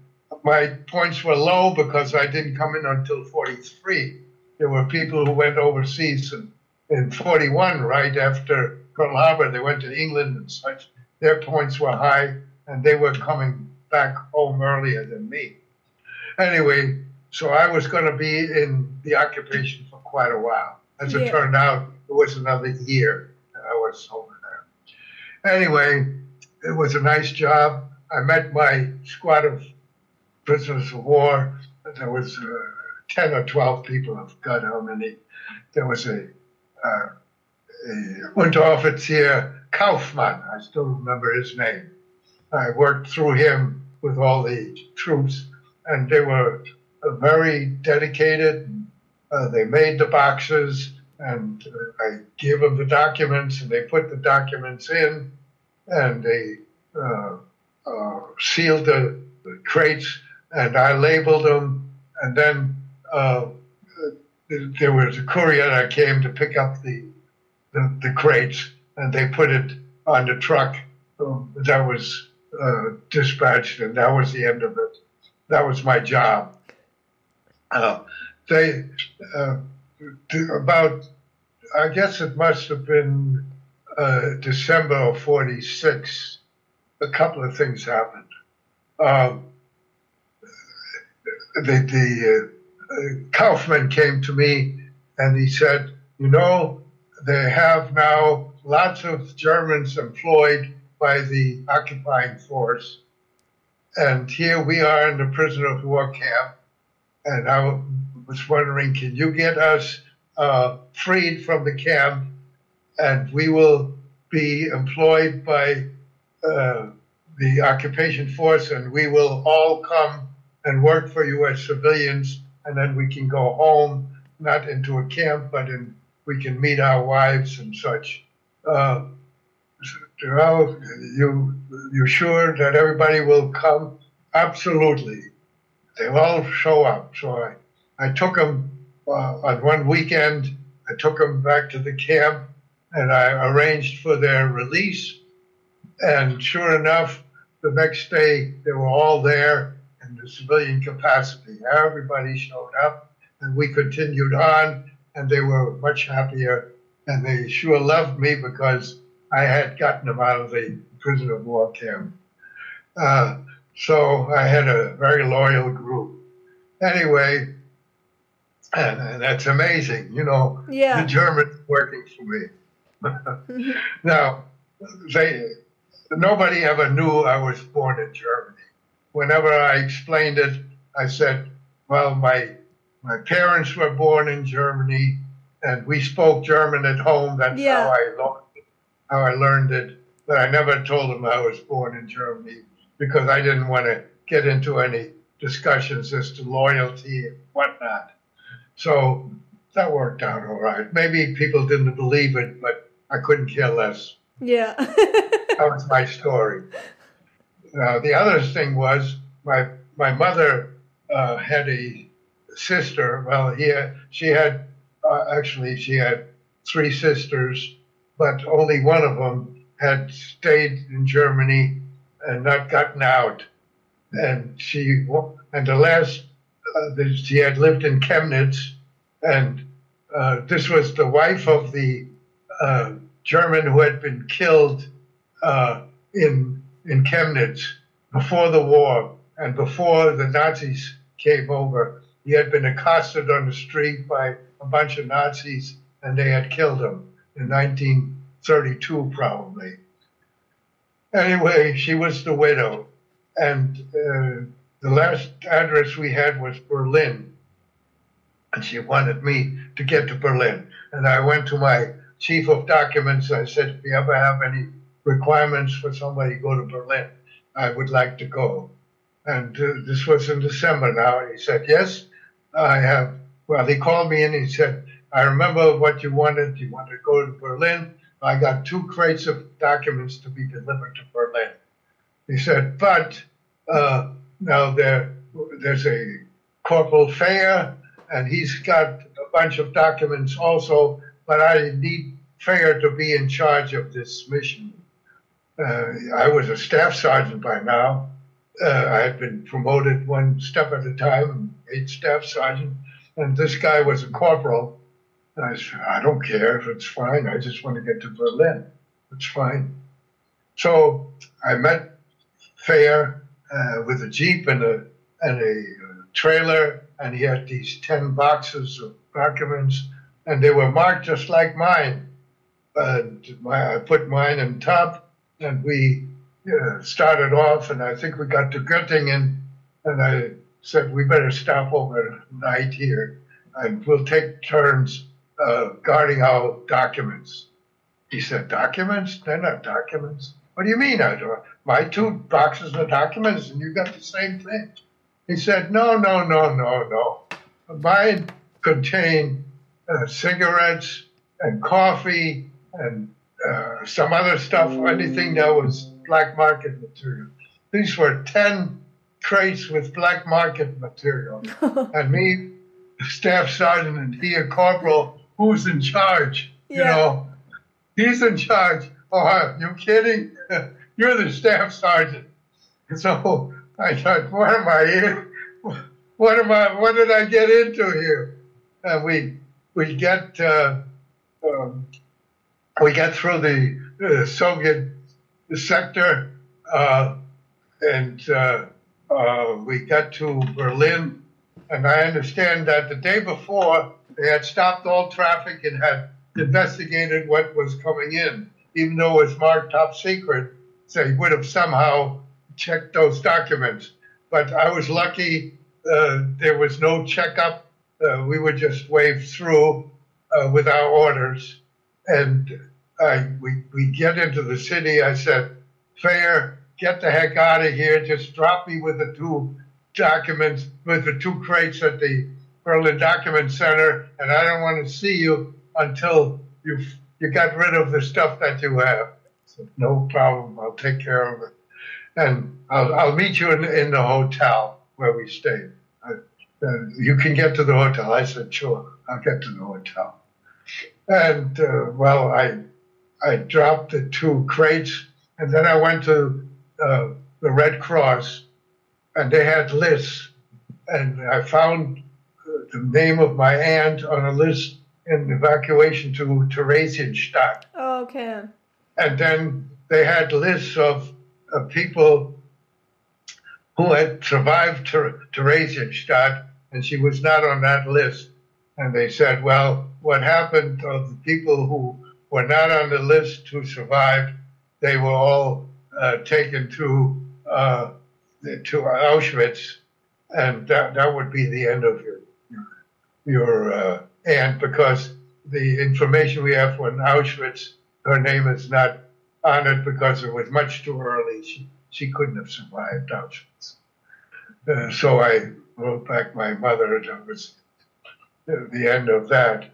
Speaker 2: my points were low because I didn't come in until 43. There were people who went overseas in, in 41, right after Pearl Harbor. They went to England and such. Their points were high, and they were coming back home earlier than me. Anyway, so I was going to be in the occupation for quite a while. As it
Speaker 1: Yeah.
Speaker 2: turned out, it was another year that I was over there. Anyway, it was a nice job. I met my squad of prisoners of war. There was uh, 10 or 12 people, I've got how many. There was a, uh, a Unteroffizier Kaufmann, I still remember his name. I worked through him with all the troops, and they were very dedicated. Uh, they made the boxes, and uh, I gave them the documents, and they put the documents in, and they uh, uh, sealed the, the crates, and I labeled them, and then there was a courier that came to pick up the, the, the crates, and they put it on the truck um, that was uh, dispatched, and that was the end of it. That was my job. Uh, they uh, about, I guess it must have been uh, December of '46. A couple of things happened. Um, the the uh, Kaufmann came to me and he said, you know, they have now lots of Germans employed by the occupying force. And here we are in the prisoner of war camp. And I was wondering, can you get us uh, freed from the camp? And we will be employed by uh, the occupation force, and we will all come and work for you as civilians. And then we can go home, not into a camp, but in, we can meet our wives and such. Uh, you you sure that everybody will come? Absolutely, they'll all show up. So I, I took them uh, on one weekend. I took them back to the camp, and I arranged for their release. And sure enough, the next day they were all there in the civilian capacity. Everybody showed up, and we continued on, and they were much happier. And they sure loved me because I had gotten them out of the prisoner of war camp. Uh, so I had a very loyal group. Anyway, and, and that's amazing, you know.
Speaker 1: Yeah.
Speaker 2: The Germans working for me. (laughs) now, they nobody ever knew I was born in Germany. Whenever I explained it, I said, "Well, my my parents were born in Germany, and we spoke German at home. That's
Speaker 1: Yeah.
Speaker 2: how I learned how I learned it. But I never told them I was born in Germany because I didn't want to get into any discussions as to loyalty and whatnot. So that worked out all right. Maybe people didn't believe it, but I couldn't care less.
Speaker 1: Yeah. (laughs)
Speaker 2: That was my story. Uh, the other thing was my my mother uh, had a sister. Well, he had, she had uh, actually she had three sisters, but only one of them had stayed in Germany and not gotten out. And she and the last uh, she had lived in Chemnitz, and uh, this was the wife of the uh, German who had been killed uh, in in Chemnitz before the war and before the Nazis came over. He had been accosted on the street by a bunch of Nazis, and they had killed him in 1932, probably. Anyway, she was the widow, and uh, the last address we had was Berlin, and she wanted me to get to Berlin. And I went to my chief of documents. I said, if you ever have any requirements for somebody to go to Berlin, I would like to go. And uh, this was in December now. He said, yes, I have. Well, he called me and he said, I remember what you wanted. You wanted to go to Berlin. I got two crates of documents to be delivered to Berlin. He said, but uh, now there, there's a Corporal Fair, and he's got a bunch of documents also, but I need Fair to be in charge of this mission. Uh, I was a staff sergeant by now. Uh, I had been promoted one step at a time, made staff sergeant, and this guy was a corporal. And I said, I don't care if it's fine. I just want to get to Berlin. It's fine. So I met Fair uh, with a jeep and a and a uh, trailer, and he had these ten boxes of documents, and they were marked just like mine. And my, I put mine in top, and we uh, started off, and I think we got to Göttingen, and I said we better stop overnight here, and we'll take turns uh, guarding our documents. He said, documents? They're not documents. What do you mean? I do my two boxes of documents, and you got the same thing. He said, no, no, no, no, no. Mine contain uh, cigarettes and coffee and uh, some other stuff, anything that was black market material. These were 10 crates with black market material. (laughs) and me, staff sergeant, and he a corporal, who's in charge? You know, he's in charge. Oh, are you kidding? (laughs) You're the staff sergeant. So I thought, what am I here? What am I? What did I get into here? And we we get uh, um, we get through the uh, Soviet sector, uh, and uh, uh, we got to Berlin. And I understand that the day before they had stopped all traffic and had investigated what was coming in, even though it was marked top secret. So They would have somehow checked those documents. But I was lucky; uh, there was no checkup. Uh, we were just waved through uh, with our orders, and I, we we get into the city. I said, "Fair, get the heck out of here! Just drop me with the two documents, with the two crates at the Berlin Document Center, and I don't want to see you until you you got rid of the stuff that you have." So, no problem. I'll take care of it, and I'll I'll meet you in in the hotel where we stayed. I, uh, you can get to the hotel. I said, sure, I'll get to the hotel. And uh, well, I I dropped the two crates, and then I went to uh, the Red Cross, and they had lists, and I found the name of my aunt on a list in evacuation to Theresienstadt.
Speaker 1: Oh, okay.
Speaker 2: And then they had lists of, of people who had survived Ther- Theresienstadt, and she was not on that list. And they said, well, what happened of the people who were not on the list who survived, they were all uh, taken to uh, to Auschwitz, and that, that would be the end of your your uh, aunt because the information we have from Auschwitz, her name is not on it because it was much too early. She she couldn't have survived Auschwitz. Uh, so I wrote back my mother. That was the end of that.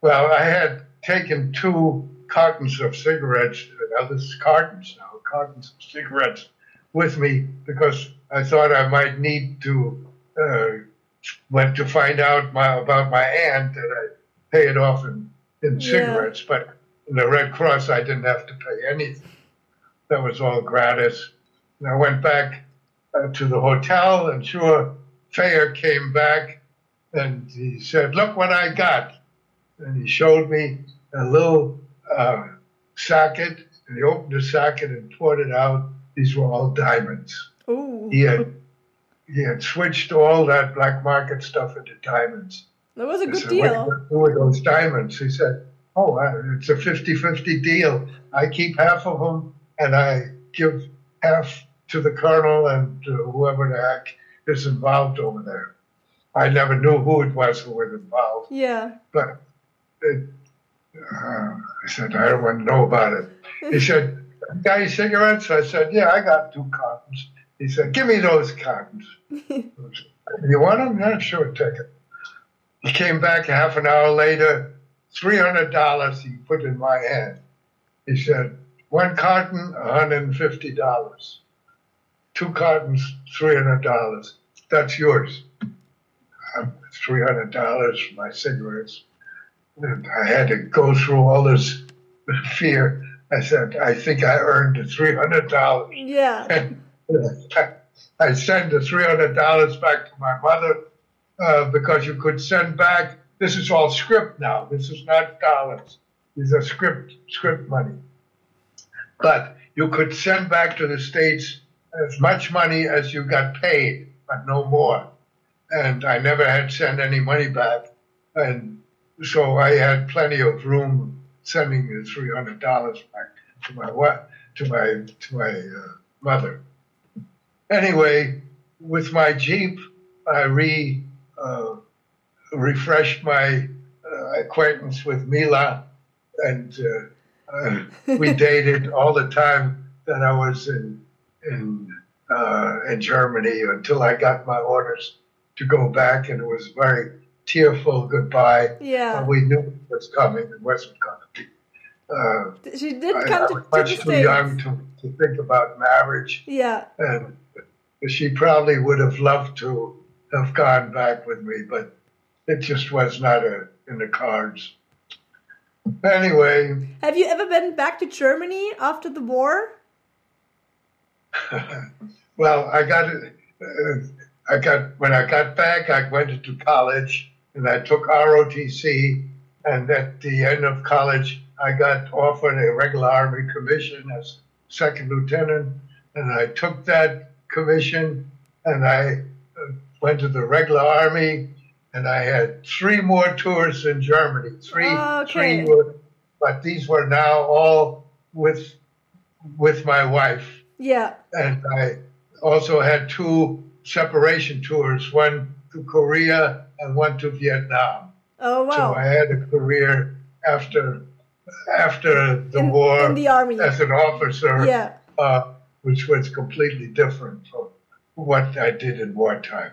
Speaker 2: Well, I had taken two cartons of cigarettes, now this is cartons now, cartons of cigarettes with me because I thought I might need to, uh, went to find out my, about my aunt and I pay it off in, in
Speaker 1: Yeah.
Speaker 2: cigarettes, but in the Red Cross I didn't have to pay anything. That was all gratis. And I went back uh, to the hotel and sure, Thayer came back and he said, look what I got and he showed me a little uh, socket, and he opened the socket and poured it out. These were all diamonds.
Speaker 1: Ooh.
Speaker 2: He had he had switched all that black market stuff into diamonds.
Speaker 1: That was a good
Speaker 2: said, what are you
Speaker 1: deal.
Speaker 2: gonna do those diamonds? He said, oh, it's a 50-50 deal. I keep half of them, and I give half to the colonel and to whoever the heck is involved over there. I never knew who it was who was involved
Speaker 1: Yeah.
Speaker 2: but it, uh, I said, I don't want to know about it. He said, got your cigarettes? I said, yeah, I got two cartons. He said, give me those cartons. (laughs) you want them? Yeah, sure, take it. He came back half an hour later, $300 he put in my hand. He said, one carton, $150. Two cartons, $300. That's yours. Um, $300 for my cigarettes. And I had to go through all this (laughs) fear. I said, I think I earned the $300.
Speaker 1: Yeah.
Speaker 2: I sent the $300 back to my mother uh, because you could send back, this is all script now. This is not dollars. These are script, script money. But you could send back to the States as much money as you got paid, but no more. And I never had sent any money back. And so I had plenty of room sending the three hundred dollars back to my to my to my uh, mother. Anyway, with my Jeep, I re uh, refreshed my uh, acquaintance with Mila, and uh, uh, we (laughs) dated all the time that I was in in uh, in Germany until I got my orders to go back, and it was very tearful goodbye.
Speaker 1: Yeah.
Speaker 2: we knew it was coming. It wasn't to be. Uh,
Speaker 1: She did
Speaker 2: I,
Speaker 1: come
Speaker 2: I
Speaker 1: to,
Speaker 2: was
Speaker 1: to the
Speaker 2: much too
Speaker 1: States.
Speaker 2: young to, to think about marriage,
Speaker 1: Yeah.
Speaker 2: and she probably would have loved to have gone back with me, but it just was not a, in the cards. anyway,
Speaker 1: Have you ever been back to Germany after the war? (laughs)
Speaker 2: well, I got uh, I got when I got back, I went into college and I took ROTC, and at the end of college, I got offered a regular Army commission as second lieutenant, and I took that commission, and I uh, went to the regular Army, and I had three more tours in Germany. Three,
Speaker 1: Okay.
Speaker 2: three were, but these were now all with with my wife
Speaker 1: Yeah.
Speaker 2: and I also had two separation tours, one to Korea and one to Vietnam.
Speaker 1: Oh wow! So.
Speaker 2: I had a career after after the
Speaker 1: In-
Speaker 2: war
Speaker 1: in the army.
Speaker 2: as an officer,
Speaker 1: Yeah.
Speaker 2: uh, which was completely different from what I did in wartime.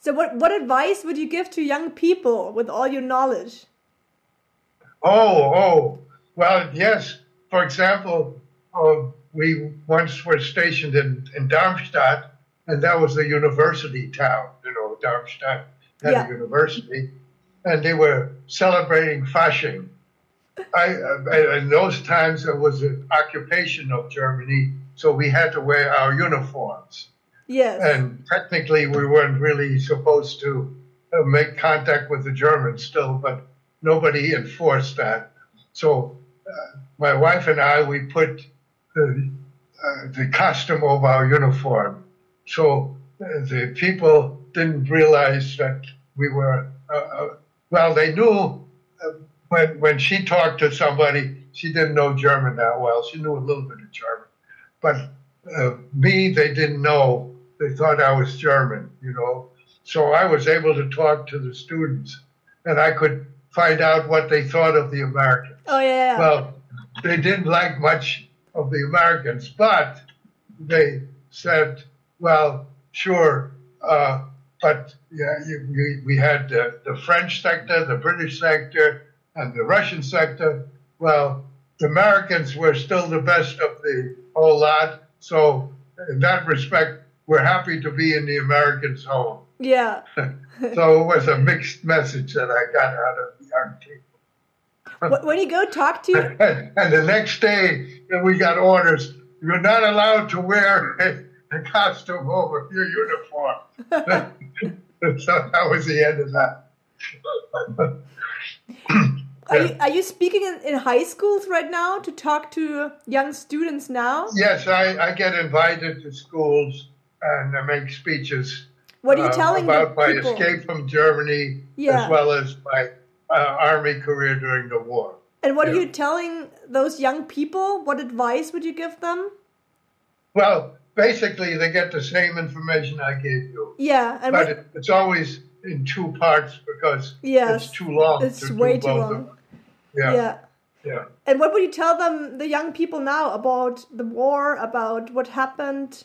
Speaker 1: So what what advice would you give to young people with all your knowledge?
Speaker 2: Oh, oh, well, yes. For example, uh, we once were stationed in, in Darmstadt, and that was a university town. You know, Darmstadt had
Speaker 1: Yeah.
Speaker 2: a university, and they were celebrating Fasching. I, I, in those times, it was an occupation of Germany, so we had to wear our uniforms
Speaker 1: Yes.
Speaker 2: and technically we weren't really supposed to uh, make contact with the Germans still, but nobody enforced that. So uh, my wife and I, we put the, uh, the costume over our uniform. So uh, the people didn't realize that we were, uh, uh, well, they knew uh, when, when she talked to somebody, she didn't know German that well. She knew a little bit of German. But uh, me, they didn't know. They thought I was German, you know. So I was able to talk to the students, and I could find out what they thought of the Americans.
Speaker 1: oh yeah.
Speaker 2: Well, they didn't like much of the Americans, but they said, "Well, sure." Uh, but yeah, you, you, we had the, the French sector, the British sector, and the Russian sector. Well, the Americans were still the best of the whole lot. So, in that respect, we're happy to be in the Americans' home.
Speaker 1: yeah. (laughs)
Speaker 2: So it was a mixed message that I got out of the.
Speaker 1: Wh- when you go talk to
Speaker 2: And, (laughs) and the next day, we got orders. You're not allowed to wear a, a costume over your uniform. (laughs) so that was the end of that.
Speaker 1: Are you, are you speaking in, in high schools right now to talk to young students now?
Speaker 2: yes, I, I get invited to schools and I make speeches
Speaker 1: What are you
Speaker 2: uh,
Speaker 1: telling
Speaker 2: about my
Speaker 1: people?
Speaker 2: escape from Germany
Speaker 1: Yeah.
Speaker 2: as well as my uh, army career during the war.
Speaker 1: And what are you telling those young people? What advice would you give them?
Speaker 2: Well, basically, they get the same information I gave you.
Speaker 1: Yeah, and
Speaker 2: but it, it's always in two parts because
Speaker 1: Yes,
Speaker 2: it's too long.
Speaker 1: it's
Speaker 2: to
Speaker 1: way too long.
Speaker 2: Yeah,
Speaker 1: yeah.
Speaker 2: yeah.
Speaker 1: And what would you tell them, the young people now, about the war, about what happened?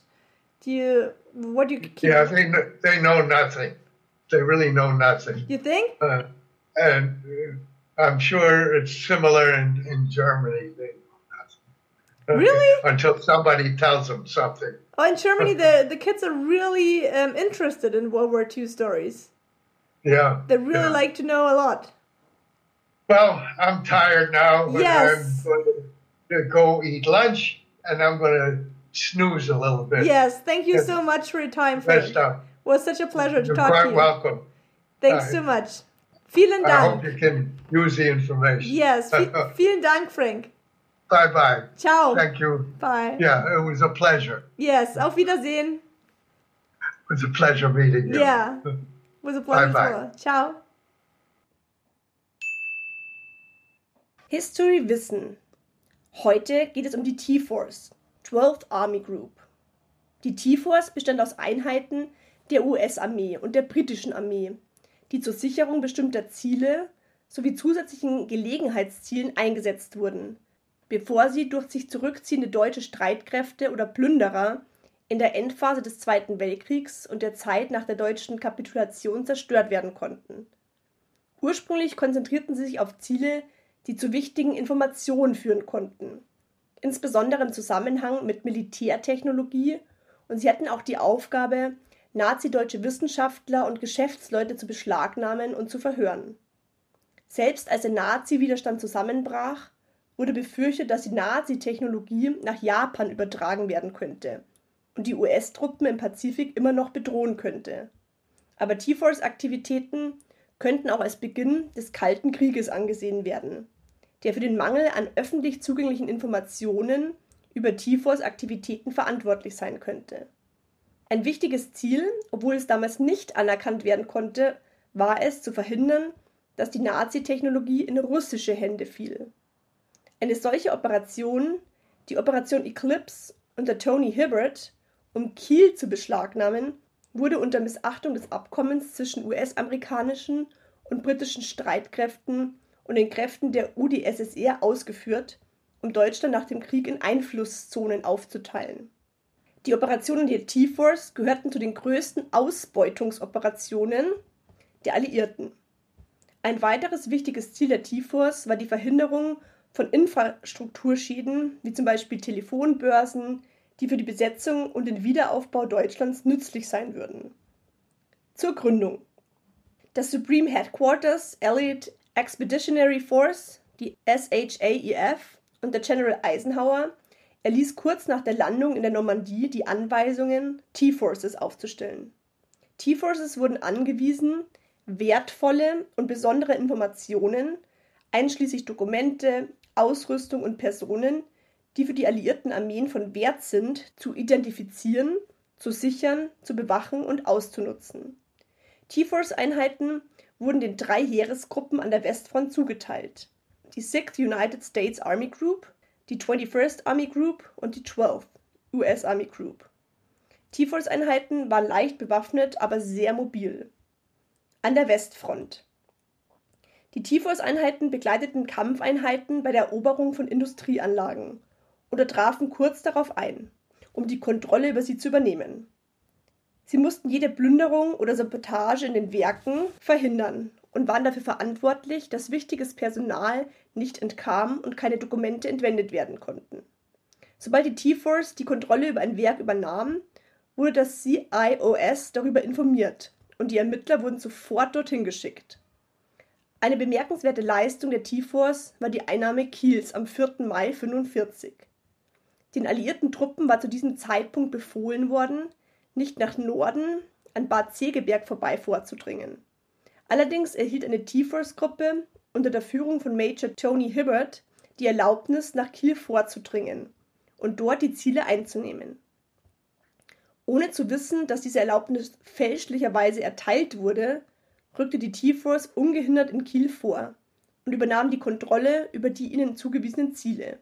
Speaker 1: Do you what do you keep?
Speaker 2: Yeah, they they know nothing. They really know nothing,
Speaker 1: You think?
Speaker 2: uh, and uh, I'm sure it's similar in, in Germany. They know nothing.
Speaker 1: Really?
Speaker 2: Until somebody tells them something.
Speaker 1: Oh, in Germany, (laughs) the the kids are really um, interested in World War II stories.
Speaker 2: Yeah.
Speaker 1: They really
Speaker 2: yeah.
Speaker 1: like to know a lot.
Speaker 2: Well, I'm tired now, but
Speaker 1: Yes.
Speaker 2: I'm going to go eat lunch, and I'm going to snooze a little bit.
Speaker 1: Yes, thank you so much for your time, Frank.
Speaker 2: Best of.
Speaker 1: It was such a pleasure to talk to
Speaker 2: You're
Speaker 1: talk
Speaker 2: quite
Speaker 1: to you.
Speaker 2: welcome.
Speaker 1: Thanks
Speaker 2: Bye.
Speaker 1: so much. Vielen Dank.
Speaker 2: I hope you can use the information.
Speaker 1: Yes, (laughs) vielen Dank, Frank.
Speaker 2: bye bye.
Speaker 1: Ciao.
Speaker 2: Thank you.
Speaker 1: Bye.
Speaker 2: Yeah, it was a pleasure.
Speaker 1: Yes, auf Wiedersehen.
Speaker 2: It was a pleasure meeting you.
Speaker 1: Yeah. (laughs)
Speaker 2: Bye-bye.
Speaker 1: as well. Ciao. History Wissen. Heute geht es um die T-Force, 12th Army Group. Die T-Force bestand aus Einheiten der US-Armee und der britischen Armee, die zur Sicherung bestimmter Ziele sowie zusätzlichen Gelegenheitszielen eingesetzt wurden, bevor sie durch sich zurückziehende deutsche Streitkräfte oder Plünderer in der Endphase des Zweiten Weltkriegs und der Zeit nach der deutschen Kapitulation zerstört werden konnten. Ursprünglich konzentrierten sie sich auf Ziele, die zu wichtigen Informationen führen konnten, insbesondere im Zusammenhang mit Militärtechnologie, und sie hatten auch die Aufgabe, nazideutsche Wissenschaftler und Geschäftsleute zu beschlagnahmen und zu verhören. Selbst als der Nazi-Widerstand zusammenbrach, wurde befürchtet, dass die Nazi-Technologie nach Japan übertragen werden könnte und die US-Truppen im Pazifik immer noch bedrohen könnte. Aber T-Force-Aktivitäten könnten auch als Beginn des Kalten Krieges angesehen werden, der für den Mangel an öffentlich zugänglichen Informationen über T-Force-Aktivitäten verantwortlich sein könnte. Ein wichtiges Ziel, obwohl es damals nicht anerkannt werden konnte, war es zu verhindern, dass die Nazi-Technologie in russische Hände fiel. Eine solche Operation, die Operation Eclipse unter Tony Hibbert, um Kiel zu beschlagnahmen, wurde unter Missachtung des Abkommens zwischen US-amerikanischen und britischen Streitkräften und den Kräften der UdSSR ausgeführt, um Deutschland nach dem Krieg in Einflusszonen aufzuteilen. Die Operationen der T-Force gehörten zu den größten Ausbeutungsoperationen der Alliierten. Ein weiteres wichtiges Ziel der T-Force war die Verhinderung von Infrastrukturschäden, wie zum Beispiel Telefonbörsen, die für die Besetzung und den Wiederaufbau Deutschlands nützlich sein würden. Zur Gründung. Das Supreme Headquarters Allied Expeditionary Force, die SHAEF, und der General Eisenhower erließ kurz nach der Landung in der Normandie die Anweisungen, T-Forces aufzustellen. T-Forces wurden angewiesen, wertvolle und besondere Informationen, einschließlich Dokumente, Ausrüstung und Personen, die für die alliierten Armeen von Wert sind, zu identifizieren, zu sichern, zu bewachen und auszunutzen. T-Force-Einheiten wurden den drei Heeresgruppen an der Westfront zugeteilt. Die 6th United States Army Group, die 21st Army Group und die 12th US Army Group. T-Force-Einheiten waren leicht bewaffnet, aber sehr mobil. An der Westfront. Die T-Force-Einheiten begleiteten Kampfeinheiten bei der Eroberung von Industrieanlagen oder trafen kurz darauf ein, um die Kontrolle über sie zu übernehmen. Sie mussten jede Plünderung oder Sabotage in den Werken verhindern und waren dafür verantwortlich, dass wichtiges Personal nicht entkam und keine Dokumente entwendet werden konnten. Sobald die T-Force die Kontrolle über ein Werk übernahm, wurde das CIOS darüber informiert und die Ermittler wurden sofort dorthin geschickt. Eine bemerkenswerte Leistung der T-Force war die Einnahme Kiels am 4. Mai 1945. Den alliierten Truppen war zu diesem Zeitpunkt befohlen worden, nicht nach Norden an Bad Segeberg vorbei vorzudringen. Allerdings erhielt eine T-Force-Gruppe unter der Führung von Major Tony Hibbert die Erlaubnis, nach Kiel vorzudringen und dort die Ziele einzunehmen. Ohne zu wissen, dass diese Erlaubnis fälschlicherweise erteilt wurde, rückte die T-Force ungehindert in Kiel vor und übernahm die Kontrolle über die ihnen zugewiesenen Ziele.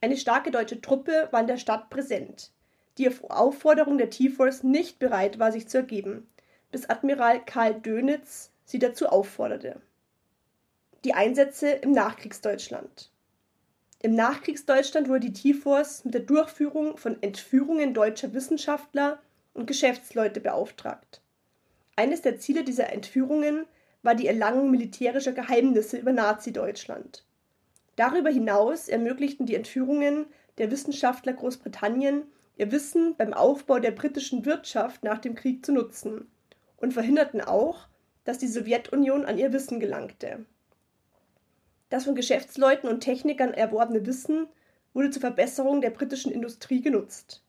Speaker 1: Eine starke deutsche Truppe war in der Stadt präsent, die auf Aufforderung der T-Force nicht bereit war, sich zu ergeben, bis Admiral Karl Dönitz sie dazu aufforderte. Die Einsätze im Nachkriegsdeutschland. Im Nachkriegsdeutschland wurde die T-Force mit der Durchführung von Entführungen deutscher Wissenschaftler und Geschäftsleute beauftragt. Eines der Ziele dieser Entführungen war die Erlangung militärischer Geheimnisse über Nazi-Deutschland. Darüber hinaus ermöglichten die Entführungen der Wissenschaftler Großbritannien, ihr Wissen beim Aufbau der britischen Wirtschaft nach dem Krieg zu nutzen und verhinderten auch, dass die Sowjetunion an ihr Wissen gelangte. Das von Geschäftsleuten und Technikern erworbene Wissen wurde zur Verbesserung der britischen Industrie genutzt.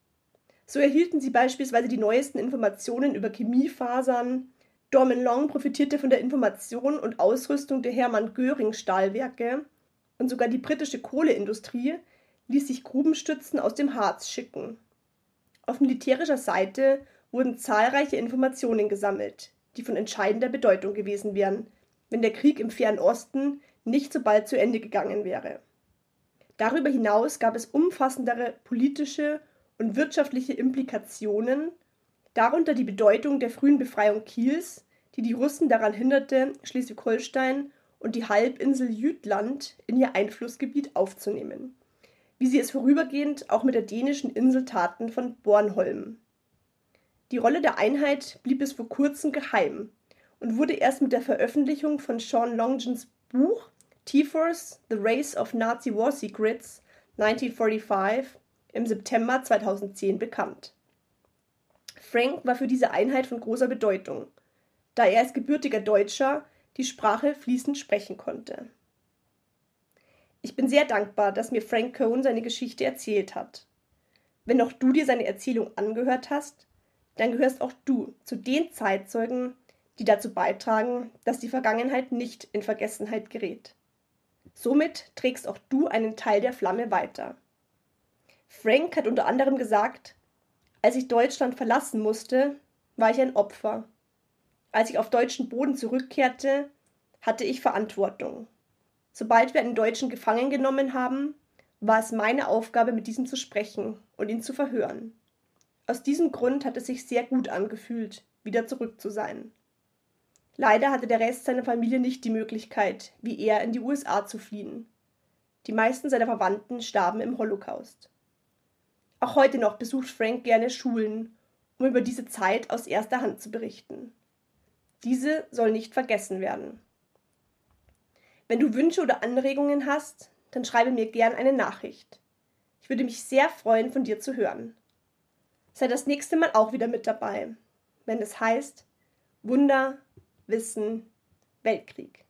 Speaker 1: So erhielten sie beispielsweise die neuesten Informationen über Chemiefasern, Dorman Long profitierte von der Information und Ausrüstung der Hermann Göring Stahlwerke und sogar die britische Kohleindustrie ließ sich Grubenstützen aus dem Harz schicken. Auf militärischer Seite wurden zahlreiche Informationen gesammelt, die von entscheidender Bedeutung gewesen wären, wenn der Krieg im Fernen Osten nicht so bald zu Ende gegangen wäre. Darüber hinaus gab es umfassendere politische und wirtschaftliche Implikationen, darunter die Bedeutung der frühen Befreiung Kiels, die die Russen daran hinderte, Schleswig-Holstein und die Halbinsel Jütland in ihr Einflussgebiet aufzunehmen, wie sie es vorübergehend auch mit der dänischen Insel taten von Bornholm. Die Rolle der Einheit blieb bis vor kurzem geheim und wurde erst mit der Veröffentlichung von Sean Longens Buch T-Force The Race of Nazi War Secrets 1945 im September 2010 bekannt. Frank war für diese Einheit von großer Bedeutung, da er als gebürtiger Deutscher die Sprache fließend sprechen konnte. Ich bin sehr dankbar, dass mir Frank Cohn seine Geschichte erzählt hat. Wenn auch du dir seine Erzählung angehört hast, dann gehörst auch du zu den Zeitzeugen, die dazu beitragen, dass die Vergangenheit nicht in Vergessenheit gerät. Somit trägst auch du einen Teil der Flamme weiter. Frank hat unter anderem gesagt, als ich Deutschland verlassen musste, war ich ein Opfer. Als ich auf deutschen Boden zurückkehrte, hatte ich Verantwortung. Sobald wir einen Deutschen gefangen genommen haben, war es meine Aufgabe, mit diesem zu sprechen und ihn zu verhören. Aus diesem Grund hat es sich sehr gut angefühlt, wieder zurück zu sein. Leider hatte der Rest seiner Familie nicht die Möglichkeit, wie er in die USA zu fliehen. Die meisten seiner Verwandten starben im Holocaust. Auch heute noch besucht Frank gerne Schulen, um über diese Zeit aus erster Hand zu berichten. Diese soll nicht vergessen werden. Wenn du Wünsche oder Anregungen hast, dann schreibe mir gern eine Nachricht. Ich würde mich sehr freuen, von dir zu hören. Sei das nächste Mal auch wieder mit dabei, wenn es heißt Wunder, Wissen, Weltkrieg.